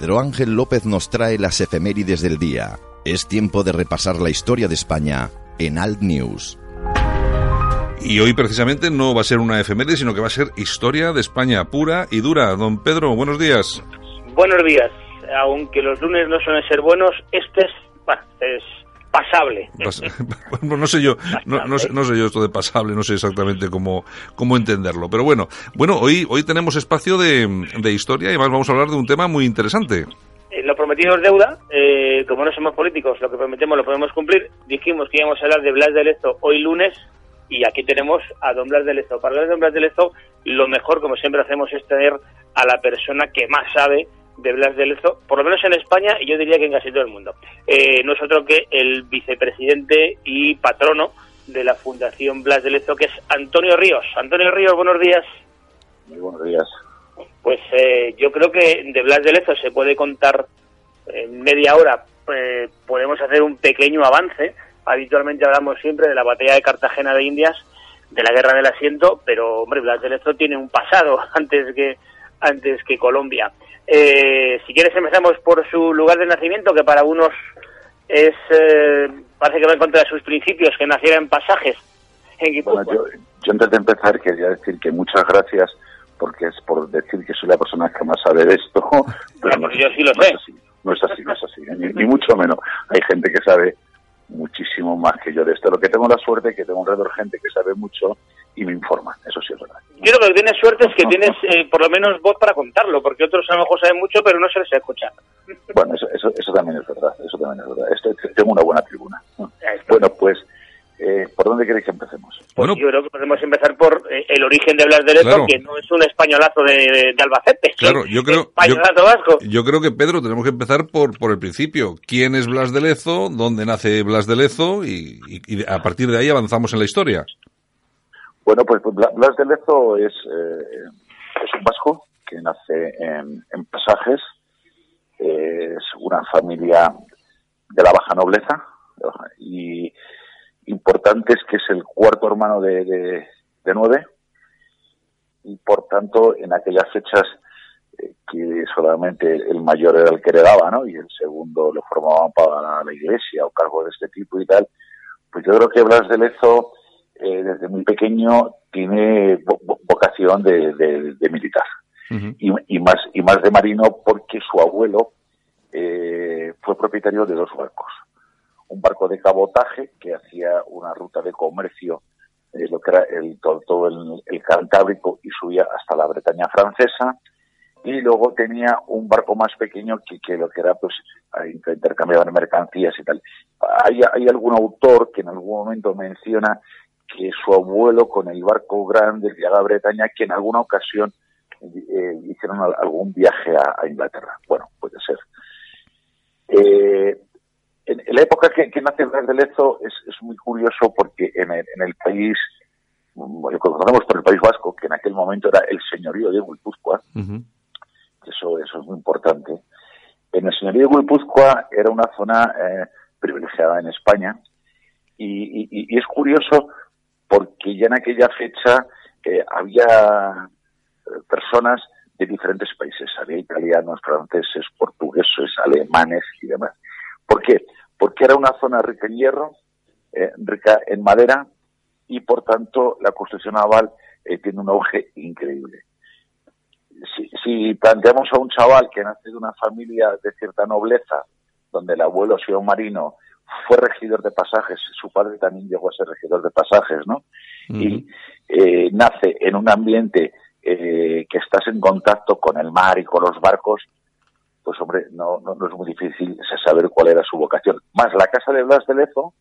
F: Pedro Ángel López nos trae las efemérides del día. Es tiempo de repasar la historia de España en Alt News.
A: Y hoy precisamente no va a ser una efeméride, sino que va a ser historia de España pura y dura. Don Pedro, buenos días.
G: Buenos días. Aunque los lunes no suelen ser buenos, este es, bueno, es pasable.
A: Pas- bueno, no sé yo, no, no sé, no sé yo esto de pasable, no sé exactamente cómo, cómo entenderlo. Pero bueno, bueno, hoy, hoy tenemos espacio de, de historia y además vamos a hablar de un tema muy interesante.
G: Eh, lo prometido es deuda. eh, como no somos políticos, lo que prometemos lo podemos cumplir. Dijimos que íbamos a hablar de Blas de Lezo hoy lunes y aquí tenemos a don Blas de Lezo. Para hablar de don Blas de Lezo, lo mejor, como siempre hacemos, es tener a la persona que más sabe de Blas de Lezo, por lo menos en España y yo diría que en casi todo el mundo. Eh, no es otro que el vicepresidente y patrono de la Fundación Blas de Lezo, que es Antonio Ríos. Antonio Ríos, buenos días.
H: Muy buenos días.
G: Pues eh, yo creo que de Blas de Lezo se puede contar en media hora. eh, podemos hacer un pequeño avance. Habitualmente hablamos siempre de la batalla de Cartagena de Indias, de la guerra del asiento, pero hombre, Blas de Lezo tiene un pasado antes que antes que Colombia. Eh, si quieres empezamos por su lugar de nacimiento, que para unos es eh, parece que va en contra de sus principios, que naciera en pasajes. En
H: Bueno, yo, yo antes de empezar quería decir que muchas gracias porque es por decir que soy la persona que más sabe de esto. Pero
G: pues yo sí lo
H: no
G: sé.
H: Es así, no es así, no es así, ni, ni mucho menos. Hay gente que sabe muchísimo más que yo de esto. Lo que tengo la suerte es que tengo alrededor gente que sabe mucho y me informa. Eso sí es verdad.
G: Yo lo que tienes suerte es que tienes eh, por lo menos voz para contarlo, porque otros a lo mejor saben mucho, pero no se les escucha.
H: Bueno, eso, eso, eso también es verdad. Eso también es verdad. Esto, tengo una buena tribuna. Bueno, pues, eh, ¿por dónde queréis que empecemos?
A: Bueno,
G: Yo creo que podemos empezar por eh, el origen de Blas de Lezo,
A: Claro.
G: que no es un españolazo de, de- de Albacete.
A: Claro, yo creo, yo,
G: Españolazo vasco.
A: yo creo que Pedro tenemos que empezar por, por el principio. ¿Quién es Blas de Lezo? ¿Dónde nace Blas de Lezo? Y, y- y a partir de ahí avanzamos en la historia.
H: Bueno, pues pues, Bla- Blas de Lezo es, eh, es un vasco que nace en, en Pasajes. Es una familia de la Baja nobleza y importante es que es el cuarto hermano de, de, de nueve y por tanto en aquellas fechas eh, que solamente el mayor era el que heredaba, ¿no? Y el segundo lo formaban para la iglesia o cargos de este tipo y tal. Pues yo creo que Blas de Lezo, eh, desde muy pequeño, tiene vo- vo- vocación de, de- de militar. y, y más y más de marino porque su abuelo eh, fue propietario de dos barcos. Un barco de cabotaje que hacía una ruta de comercio, eh, lo que era el, todo, el, el Cantábrico y subía hasta la Bretaña francesa. Y luego tenía un barco más pequeño que, que lo que era, pues, intercambiaban mercancías y tal. Hay, hay algún autor que en algún momento menciona que su abuelo con el barco grande de la Bretaña, que en alguna ocasión eh, hicieron al- algún viaje a, a Inglaterra. Bueno, puede ser. Eh, en, en la época que, que nace Blas de Lezo es, es muy curioso porque en el, en el país, mm, lo conocemos por el País Vasco, que en aquel momento era el señorío de Guipúzcoa, que eso, eso es muy importante. En el señorío de Guipúzcoa era una zona eh, privilegiada en España y, y- y es curioso porque ya en aquella fecha eh, había eh, personas de diferentes países, había italianos, franceses, portugueses, alemanes y demás. ¿Por qué? Porque era una zona rica en hierro, eh, rica en madera y por tanto la construcción naval tiene un auge increíble. Si, planteamos a un chaval que nace de una familia de cierta nobleza, donde el abuelo ha sido marino, fue regidor de pasajes, su padre también llegó a ser regidor de pasajes, ¿no? Y eh, nace en un ambiente eh, que estás en contacto con el mar y con los barcos, pues hombre, no, no, no es muy difícil saber cuál era su vocación. Más la casa de Blas de Lezo,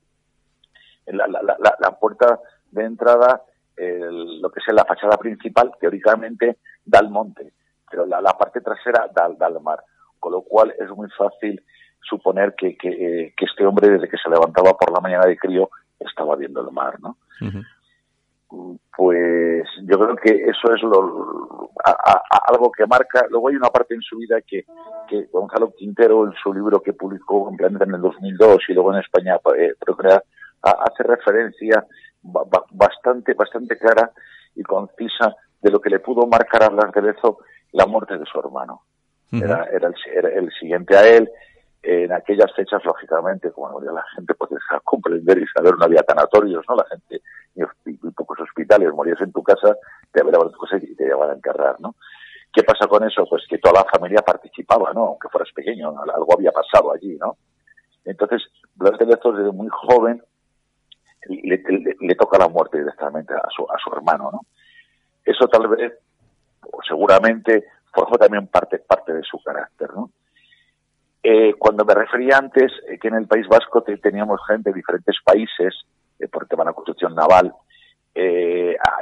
H: la, la, la, la puerta de entrada, el- lo que es la fachada principal, teóricamente da al monte, pero la, la parte trasera da, da al mar, con lo cual es muy fácil suponer que, que, eh, que este hombre desde que se levantaba por la mañana de crío estaba viendo el mar, ¿no? Pues yo creo que eso es lo, a- a- a- algo que marca. Luego hay una parte en su vida que, que Gonzalo Quintero, en su libro que publicó en el 2002 y luego en España, eh, Procrear, ha- hace referencia ba- ba- bastante, bastante clara y concisa de lo que le pudo marcar a Blas de Lezo la muerte de su hermano. Era, era, el, era el siguiente a él. En aquellas fechas, lógicamente, como moría la gente, pues deja comprender y saber, no había tanatorios, ¿no? La gente, y, pocos hospitales, morías en tu casa, te velaban tu casa y te llevaban a enterrar, ¿no? ¿Qué pasa con eso? Pues que toda la familia participaba, ¿no? Aunque fueras pequeño, algo había pasado allí, ¿no? Entonces, de Lezo, desde muy joven, le, toca la muerte directamente a su, a su hermano, ¿no? Eso tal vez, o seguramente, forjó también parte, parte de su carácter, ¿no? Eh, cuando me refería antes eh, que en el País Vasco te- teníamos gente de diferentes países eh, por el tema de la construcción naval, eh, ah,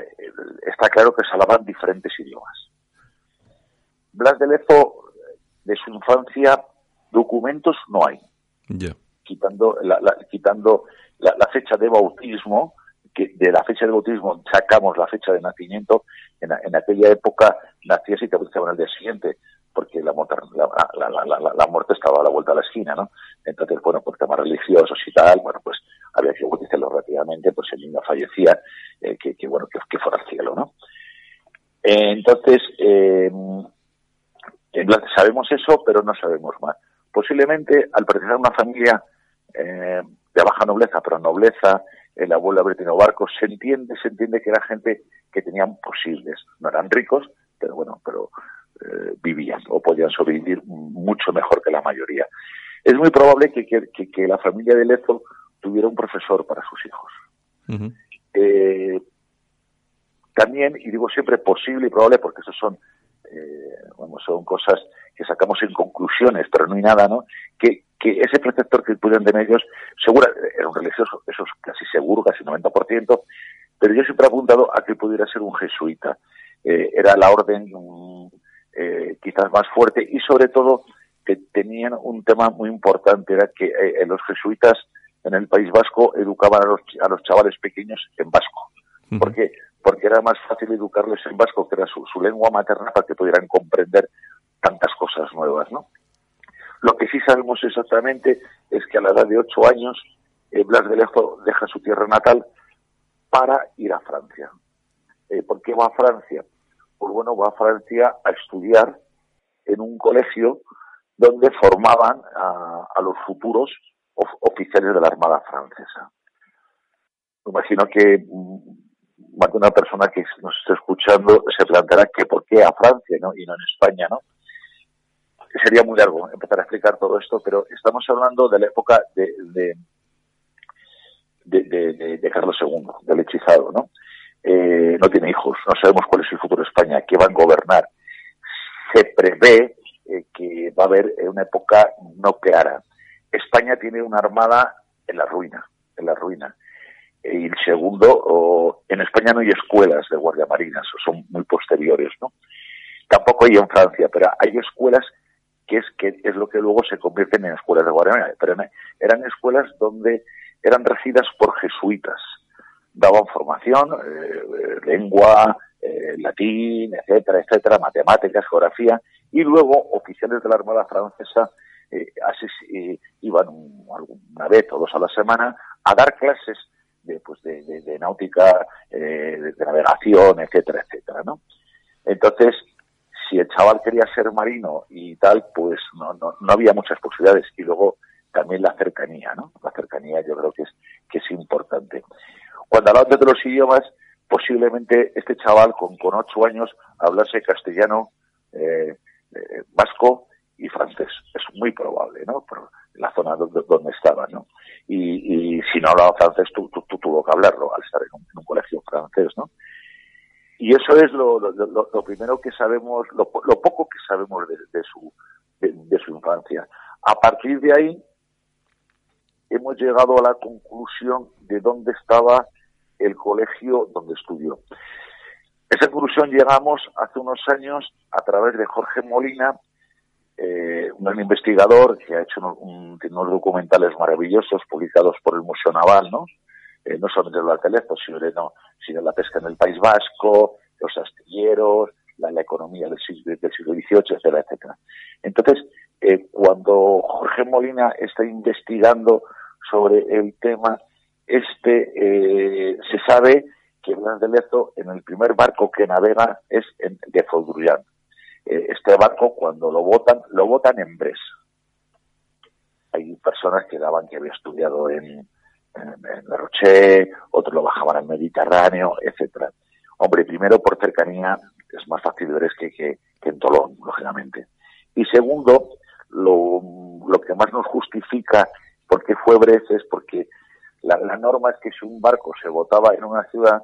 H: está claro que se hablaban diferentes idiomas. Blas de Lezo, de su infancia, documentos no hay
A: Ya.
H: quitando la, la- quitando la, la fecha de bautismo, que de la fecha de bautismo sacamos la fecha de nacimiento, en aquella época nacías y te bautizaban al día siguiente, porque la, la, la- la- la- la muerte estaba a la vuelta de la esquina, ¿no? Entonces, bueno, por temas religiosos y tal, bueno, pues había que bautizarlo rápidamente, pues el niño fallecía, eh, que, bueno, que, fuera al cielo, ¿no? Entonces, eh, sabemos eso, pero no sabemos más. Posiblemente, al pertenecer a una familia eh, de baja nobleza, pero nobleza, el abuelo haber tenido barcos, se entiende, se entiende que era gente que tenían posibles. No eran ricos, pero bueno, pero eh, vivían o podían sobrevivir mucho mejor que la mayoría. Es muy probable que, que- que- la familia de Lezo tuviera un profesor para sus hijos. Eh, también, y digo siempre posible y probable porque eso son, eh, vamos, son cosas que sacamos en conclusiones, pero no hay nada, ¿no? Que, que ese preceptor que pudieron de ellos, seguro, era un religioso, eso es casi seguro, casi 90%, pero yo siempre he apuntado a que pudiera ser un jesuita. Eh, era la orden eh, quizás más fuerte y sobre todo que tenían un tema muy importante, era que eh, los jesuitas en el País Vasco educaban a los, a los chavales pequeños en vasco. ¿Por qué? Porque era más fácil educarles en vasco, que era su, su lengua materna, para que pudieran comprender tantas cosas nuevas, ¿no? Lo que sí sabemos exactamente es que a la edad de ocho años eh, Blas de Lezo deja su tierra natal para ir a Francia. Eh, ¿Por qué va a Francia? Pues bueno, va a Francia a estudiar en un colegio donde formaban a, a los futuros of- oficiales de la Armada Francesa. Me imagino que mm, más de una persona que nos esté escuchando se planteará que por qué a Francia ¿no? y no en España, ¿no? Sería muy largo empezar a explicar todo esto, pero estamos hablando de la época de- de- de Carlos II, del hechizado, ¿no? Eh, no tiene hijos, no sabemos cuál es el futuro de España, qué van a gobernar. Se prevé eh, que va a haber eh, una época no clara. España tiene una armada en la ruina, en la ruina. Y el segundo, en España no hay escuelas de guardia marinas, son muy posteriores, ¿no? Tampoco hay en Francia, pero hay escuelas que es que es lo que luego se convierten en escuelas de guardia marina. Pero eran- eran escuelas donde eran regidas por jesuitas. Daban formación, eh, eh, lengua, eh, latín, etcétera, etcétera, matemáticas, geografía, y luego oficiales de la Armada Francesa eh, iban un- una vez o dos a la semana a dar clases de, pues de, náutica, eh, de navegación, etcétera, etcétera, ¿no? Entonces, si el chaval quería ser marino y tal, pues no, no, no había muchas posibilidades. Y luego también la cercanía, ¿no? La cercanía yo creo que es, que es importante. Cuando hablamos de los idiomas, posiblemente este chaval con, con ocho años hablase castellano, eh, eh, vasco y francés. Es muy probable, ¿no? Por la zona donde, donde estaba, ¿no? Y, si no hablaba francés, tú, tú, tuvo que hablarlo al estar en un, colegio francés, ¿no? Y eso es lo, lo, lo- primero que sabemos, lo, po- lo poco que sabemos de, de su, de su infancia. A partir de ahí, hemos llegado a la conclusión de dónde estaba el colegio donde estudió. Esa conclusión llegamos hace unos años a través de Jorge Molina, eh, un investigador que ha hecho unos, documentales maravillosos publicados por el Museo Naval, ¿no? Eh, no solamente los teléfonos, sino, no, la pesca en el País Vasco, los astilleros, la, economía del siglo, del XVIII, etcétera, etcétera. Entonces, eh, cuando Jorge Molina está investigando sobre el tema, este eh, se sabe que Blas de Lezo en el primer barco que navega es en, de Fondrian. Eh, este barco cuando lo votan, lo votan en Bres. Hay personas que daban que había estudiado en, en, en Roche, otros lo bajaban al Mediterráneo, etcétera. Hombre, primero por cercanía es más fácil de ver es que, que, que en Tolón, lógicamente. Y segundo, lo, lo que más nos justifica por qué fue Bres es porque la, la norma es que si un barco se votaba en una ciudad,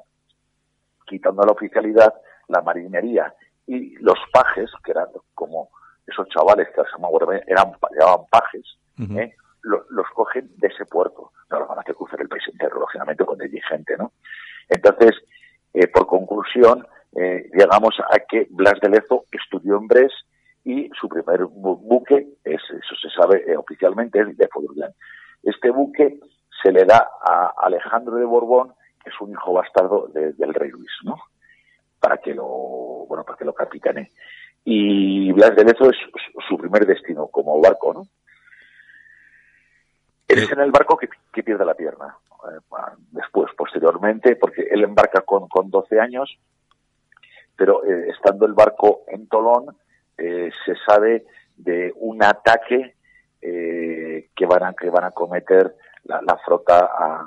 H: quitando la oficialidad, la marinería y los pajes, que eran como esos chavales que se eran, llamaban pajes, ¿eh? lo- los cogen de ese puerto. No los van a hacer cruzar el país entero, lógicamente, con dirigente, ¿no? Entonces, eh, por conclusión, eh, llegamos a que Blas de Lezo estudió en Bres y su primer bu- buque, es, eso se sabe eh, oficialmente, es de Fodurlan. Este buque se le da a Alejandro de Borbón, que es un hijo bastardo de- del rey Luis, ¿no? Para que lo, bueno, para que lo capitane. Y Blas de Lezo es su- primer destino como barco, ¿no? Es en el barco que, que pierde la pierna. eh, después, posteriormente, porque él embarca con, con 12 años, pero eh, estando el barco en Tolón, eh, se sabe de un ataque eh, que van a que van a cometer la, la flota a-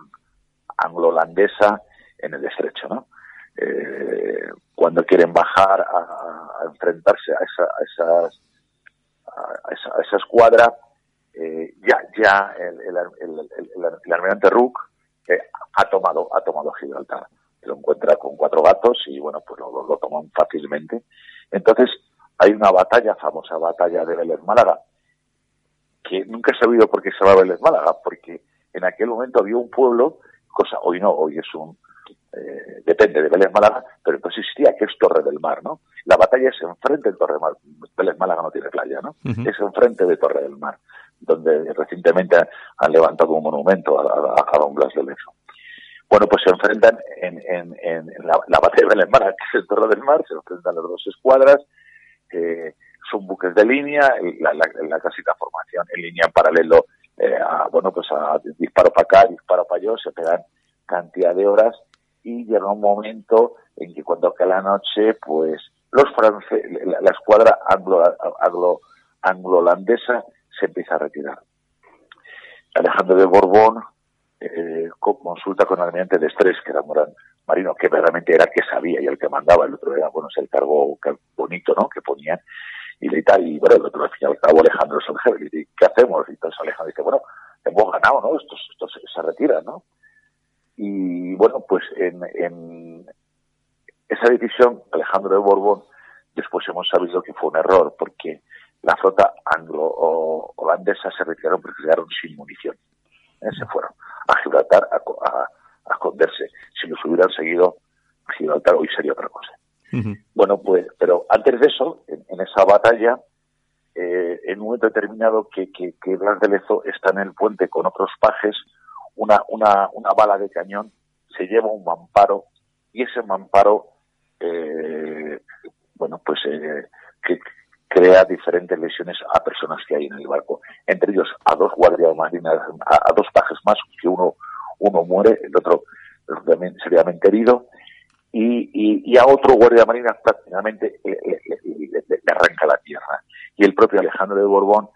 H: anglo-holandesa en el estrecho, ¿no? Eh, cuando quieren bajar a, a enfrentarse a esa, a esas a esa, a esa escuadra, eh, ya ya el, el, el, el- almirante Rook eh, ha tomado ha tomado Gibraltar. Lo encuentra con cuatro gatos y bueno pues lo, lo, lo toman fácilmente. Entonces hay una batalla, famosa batalla de Vélez Málaga, que nunca he sabido por qué se llama Vélez Málaga, porque en aquel momento había un pueblo, cosa hoy no, hoy es un eh, depende de Vélez Málaga, pero entonces existía que es Torre del Mar, ¿no? La batalla es enfrente de Torre del Mar. Vélez Málaga no tiene playa, ¿no?
A: Ujú.
H: Es enfrente de Torre del Mar, donde recientemente han levantado un monumento a, a, a don Blas de Lezo. Bueno, pues se enfrentan en, en, en la, la batalla de Vélez Málaga, que es el Torre del Mar, se enfrentan las dos escuadras, eh, son buques de línea, la, la, la clásica formación en línea en paralelo, eh, bueno, pues a disparo para acá, disparo para allá, se pegan cantidad de horas y llega un momento en que cuando cae la noche, pues los franceses, la, escuadra anglo, anglo, anglo-holandesa se empieza a retirar. Alejandro de Borbón eh, consulta con el almirante de Estrés, que era Morán Marino, que verdaderamente era el que sabía y el que mandaba, el otro era, bueno, es el cargo bonito, ¿no?, que ponían, y de tal, y bueno, el otro al fin y al cabo Alejandro es el jefe, y dice, ¿qué hacemos? Y entonces Alejandro dice, bueno, hemos ganado, ¿no?, estos, estos se retiran, ¿no? Y bueno, pues en, en esa decisión, Alejandro de Borbón, después hemos sabido que fue un error, porque la flota anglo-holandesa se retiraron porque quedaron sin munición. ¿eh? Se fueron a Gibraltar a, a, a, esconderse. Si los hubieran seguido, Gibraltar hoy sería otra cosa. Bueno, pues, pero antes de eso, en, esa batalla, eh, en un momento determinado que, que, Blas de Lezo está en el puente con otros pajes, una, una, una bala de cañón se lleva un mamparo y ese mamparo, eh, bueno, pues eh, que crea diferentes lesiones a personas que hay en el barco, entre ellos a dos guardias marinas, a dos pajes más, que uno, uno muere, el otro también seriamente herido, y, y, y, a otro guardia marina prácticamente le, le, le, le, arranca la tierra. Y el propio Alejandro de Borbón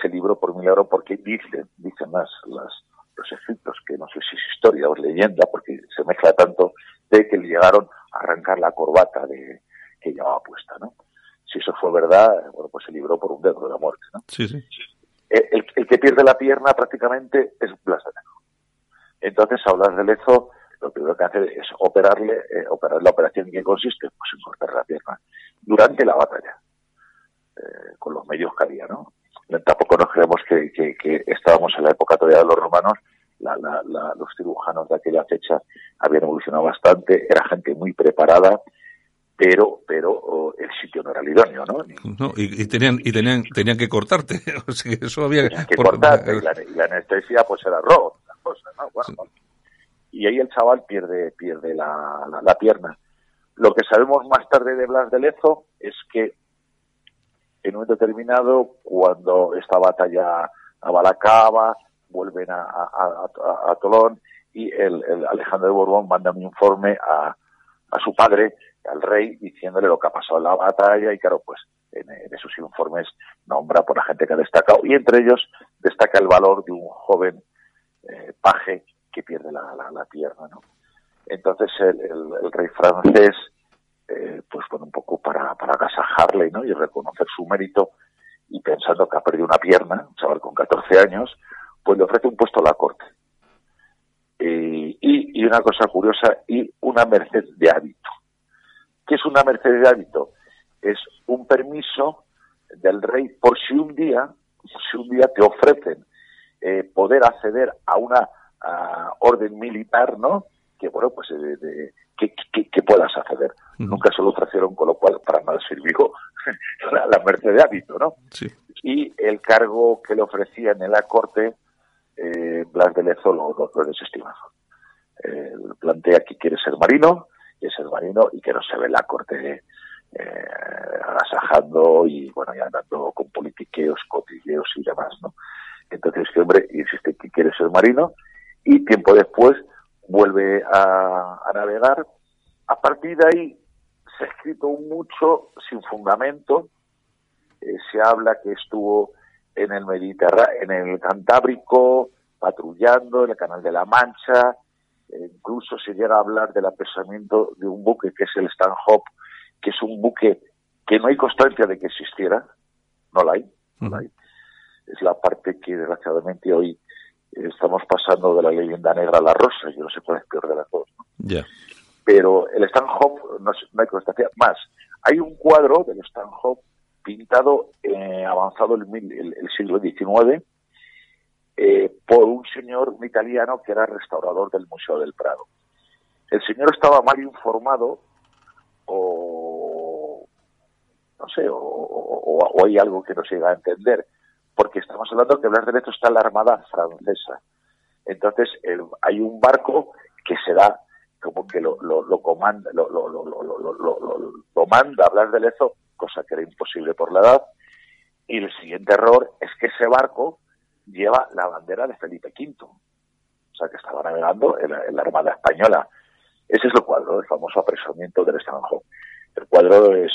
H: se libró por milagro porque dicen, dicen las, las, los escritos, que no sé si es historia o es leyenda, porque se mezcla tanto, de que le llegaron a arrancar la corbata de, que llevaba puesta, ¿no? Si eso fue verdad, bueno, pues se libró por un dedo de la muerte, ¿no?
A: Sí, sí.
H: El, el, el que pierde la pierna prácticamente es Blas de Lezo. Entonces, a Blas de Lezo lo primero que hace es operarle, eh, operar la operación en qué consiste, pues en cortar la pierna durante la batalla, eh, con los medios que había, ¿no? Tampoco nos creemos que, que, que estábamos en la época todavía de los romanos, la, la, la, los cirujanos de aquella fecha habían evolucionado bastante, era gente muy preparada, pero pero oh, el sitio no era el idóneo, ¿no?
A: no y, y, tenían y tenían tenían que cortarte, o sea, eso había
H: tenían que cortarte y la, y la, anestesia pues era rojo, cosa, ¿no? Bueno, sí. Y ahí el chaval pierde pierde la, la, pierna. Lo que sabemos más tarde de Blas de Lezo es que en un determinado, cuando esta batalla a Balacaba, vuelven a, a, a, a Tolón y el, Alejandro de Borbón manda un informe a, a su padre, al rey, diciéndole lo que ha pasado en la batalla y claro, pues en, en esos informes nombra por la gente que ha destacado y entre ellos destaca el valor de un joven eh, paje que pierde la, la, la pierna, ¿no? Entonces el, el, el rey francés, eh, pues bueno, un poco para, para agasajarle, ¿no? Y reconocer su mérito y pensando que ha perdido una pierna, un chaval con 14 años, pues le ofrece un puesto a la corte. Y, y, una cosa curiosa, y una merced de hábito. ¿Qué es una merced de hábito? Es un permiso del rey por si un día, si un día te ofrecen eh, poder acceder a una a orden militar, ¿no? Que bueno, pues eh, de, de, que, que, que, puedas acceder. Uh -huh. Nunca se lo ofrecieron, con lo cual para nada sirvió la, la merced de hábito, ¿no?
A: Sí.
H: Y el cargo que le ofrecían en la corte eh, Blas de Lezo lo, lo, lo desestima. Eh, plantea que quiere ser marino, que ser marino y que no se ve la corte eh, agasajando y bueno, ya andando con politiqueos, cotilleos y demás, ¿no? Entonces este hombre insiste que quiere ser marino y tiempo después vuelve a, a navegar. A partir de ahí se ha escrito mucho sin fundamento, eh, se habla que estuvo en el Mediterráneo, en el Cantábrico, patrullando en el Canal de la Mancha, eh, incluso se llega a hablar del apresamiento de un buque que es el Stanhope, que es un buque que no hay constancia de que existiera, no la hay, no la hay. Es la parte que desgraciadamente hoy estamos pasando de la leyenda negra a la rosa, yo no sé cuál es peor de las dos. ¿no?
A: Yeah.
H: Pero el Stanhope no, no hay constancia. Más, hay un cuadro del Stanhope pintado eh, avanzado el, el, el, siglo XIX eh, por un señor un italiano que era restaurador del Museo del Prado. El señor estaba mal informado o no sé, o, o, o hay algo que no se llega a entender, porque estamos hablando que Blas de Lezo está la Armada francesa. Entonces el, hay un barco que se da como que lo, lo, lo comanda, lo, lo, lo, lo, lo, lo, lo manda Blas de Lezo cosa que era imposible por la edad, Y el siguiente error es que ese barco lleva la bandera de Felipe V. O sea, que estaba navegando en la, Armada Española. Ese es el cuadro, el famoso apresamiento del extranjero. El cuadro es,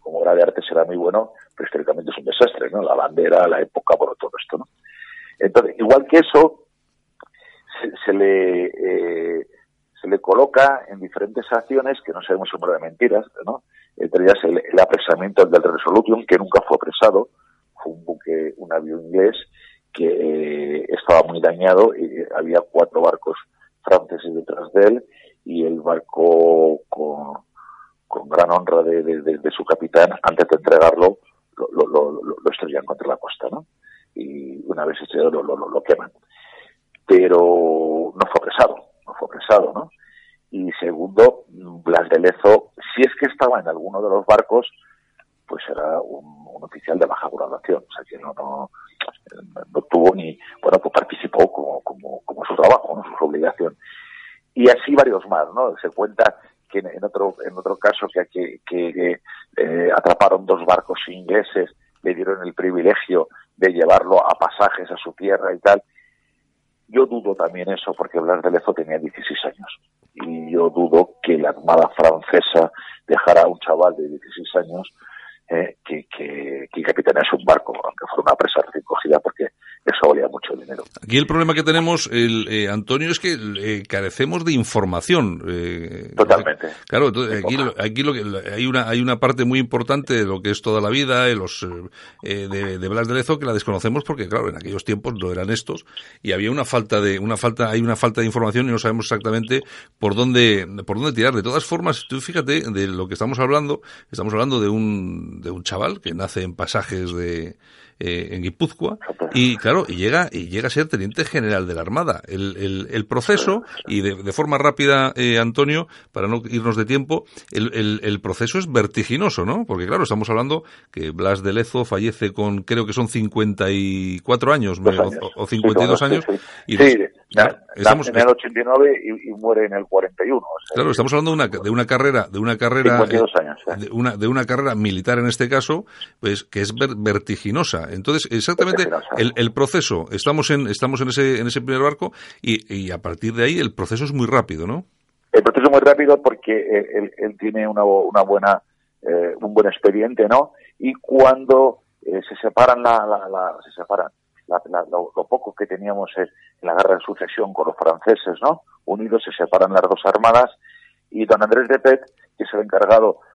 H: como obra de arte será muy bueno, pero históricamente es un desastre, ¿no? La bandera, la época, por todo esto, ¿no? Entonces, igual que eso, se, le eh, se le coloca en diferentes acciones que no sabemos si de mentiras, ¿no? Entre ellas el, el apresamiento del Resolution, que nunca fue apresado, fue un buque, un avión inglés que eh, estaba muy dañado y había cuatro barcos franceses detrás de él y el barco con, con gran honra de, de, su capitán, antes de entregarlo, lo, lo, lo, lo estrellan contra la costa, ¿no? Y una vez estrellado lo queman. Pero no fue apresado, no fue apresado, ¿no? Y segundo, Blas de Lezo, si es que estaba en alguno de los barcos, pues era un, un oficial de baja graduación, o sea que no, no, no tuvo ni, bueno, pues participó como, como, como su trabajo, ¿no? su obligación. Y así varios más, ¿no? Se cuenta que en, otro, en otro caso que, eh, atraparon dos barcos ingleses, le dieron el privilegio de llevarlo a pasajes a su tierra y tal. Yo dudo también eso porque Blas de Lezo tenía 16 años y yo dudo que la Armada francesa dejara a un chaval de 16 años eh, que, que, que capitanease un barco, aunque fuera una presa recién cogida, porque eso valía mucho dinero.
A: Aquí el problema que tenemos, el, eh, Antonio, es que eh, carecemos de información. Eh,
H: Totalmente.
A: Claro, entonces, aquí, aquí lo que, hay una hay una parte muy importante de lo que es toda la vida, de los eh, de, de Blas de Lezo, que la desconocemos porque, claro, en aquellos tiempos no eran estos y había una falta de una falta hay una falta de información y no sabemos exactamente por dónde por dónde tirar. De todas formas, tú fíjate de lo que estamos hablando, estamos hablando de un de un chaval que nace en pasajes de eh, en Guipúzcoa y claro y llega y llega a ser teniente general de la Armada el, el, el proceso y de, de forma rápida eh, Antonio para no irnos de tiempo el, el, el, proceso es vertiginoso ¿no? porque claro estamos hablando que Blas de Lezo fallece con creo que son 54 años, me,
H: años.
A: O, o, 52
H: sí,
A: años
H: sí,
A: y des,
H: claro, estamos en el 89 y, y muere en el 41 o sea,
A: claro estamos hablando de una, de una carrera de una carrera
H: 52 años,
A: eh, de una de una carrera militar en este caso pues que es ver, entonces exactamente el, el, proceso estamos en estamos en ese en ese primer barco y, y, a partir de ahí el proceso es muy rápido no
H: el proceso es muy rápido porque él, él tiene una, una buena eh, un buen expediente no y cuando eh, se separan la, la, la se separan la, lo, lo, poco que teníamos en la guerra de sucesión con los franceses no unidos se separan las dos armadas y don Andrés de Pet que es el encargado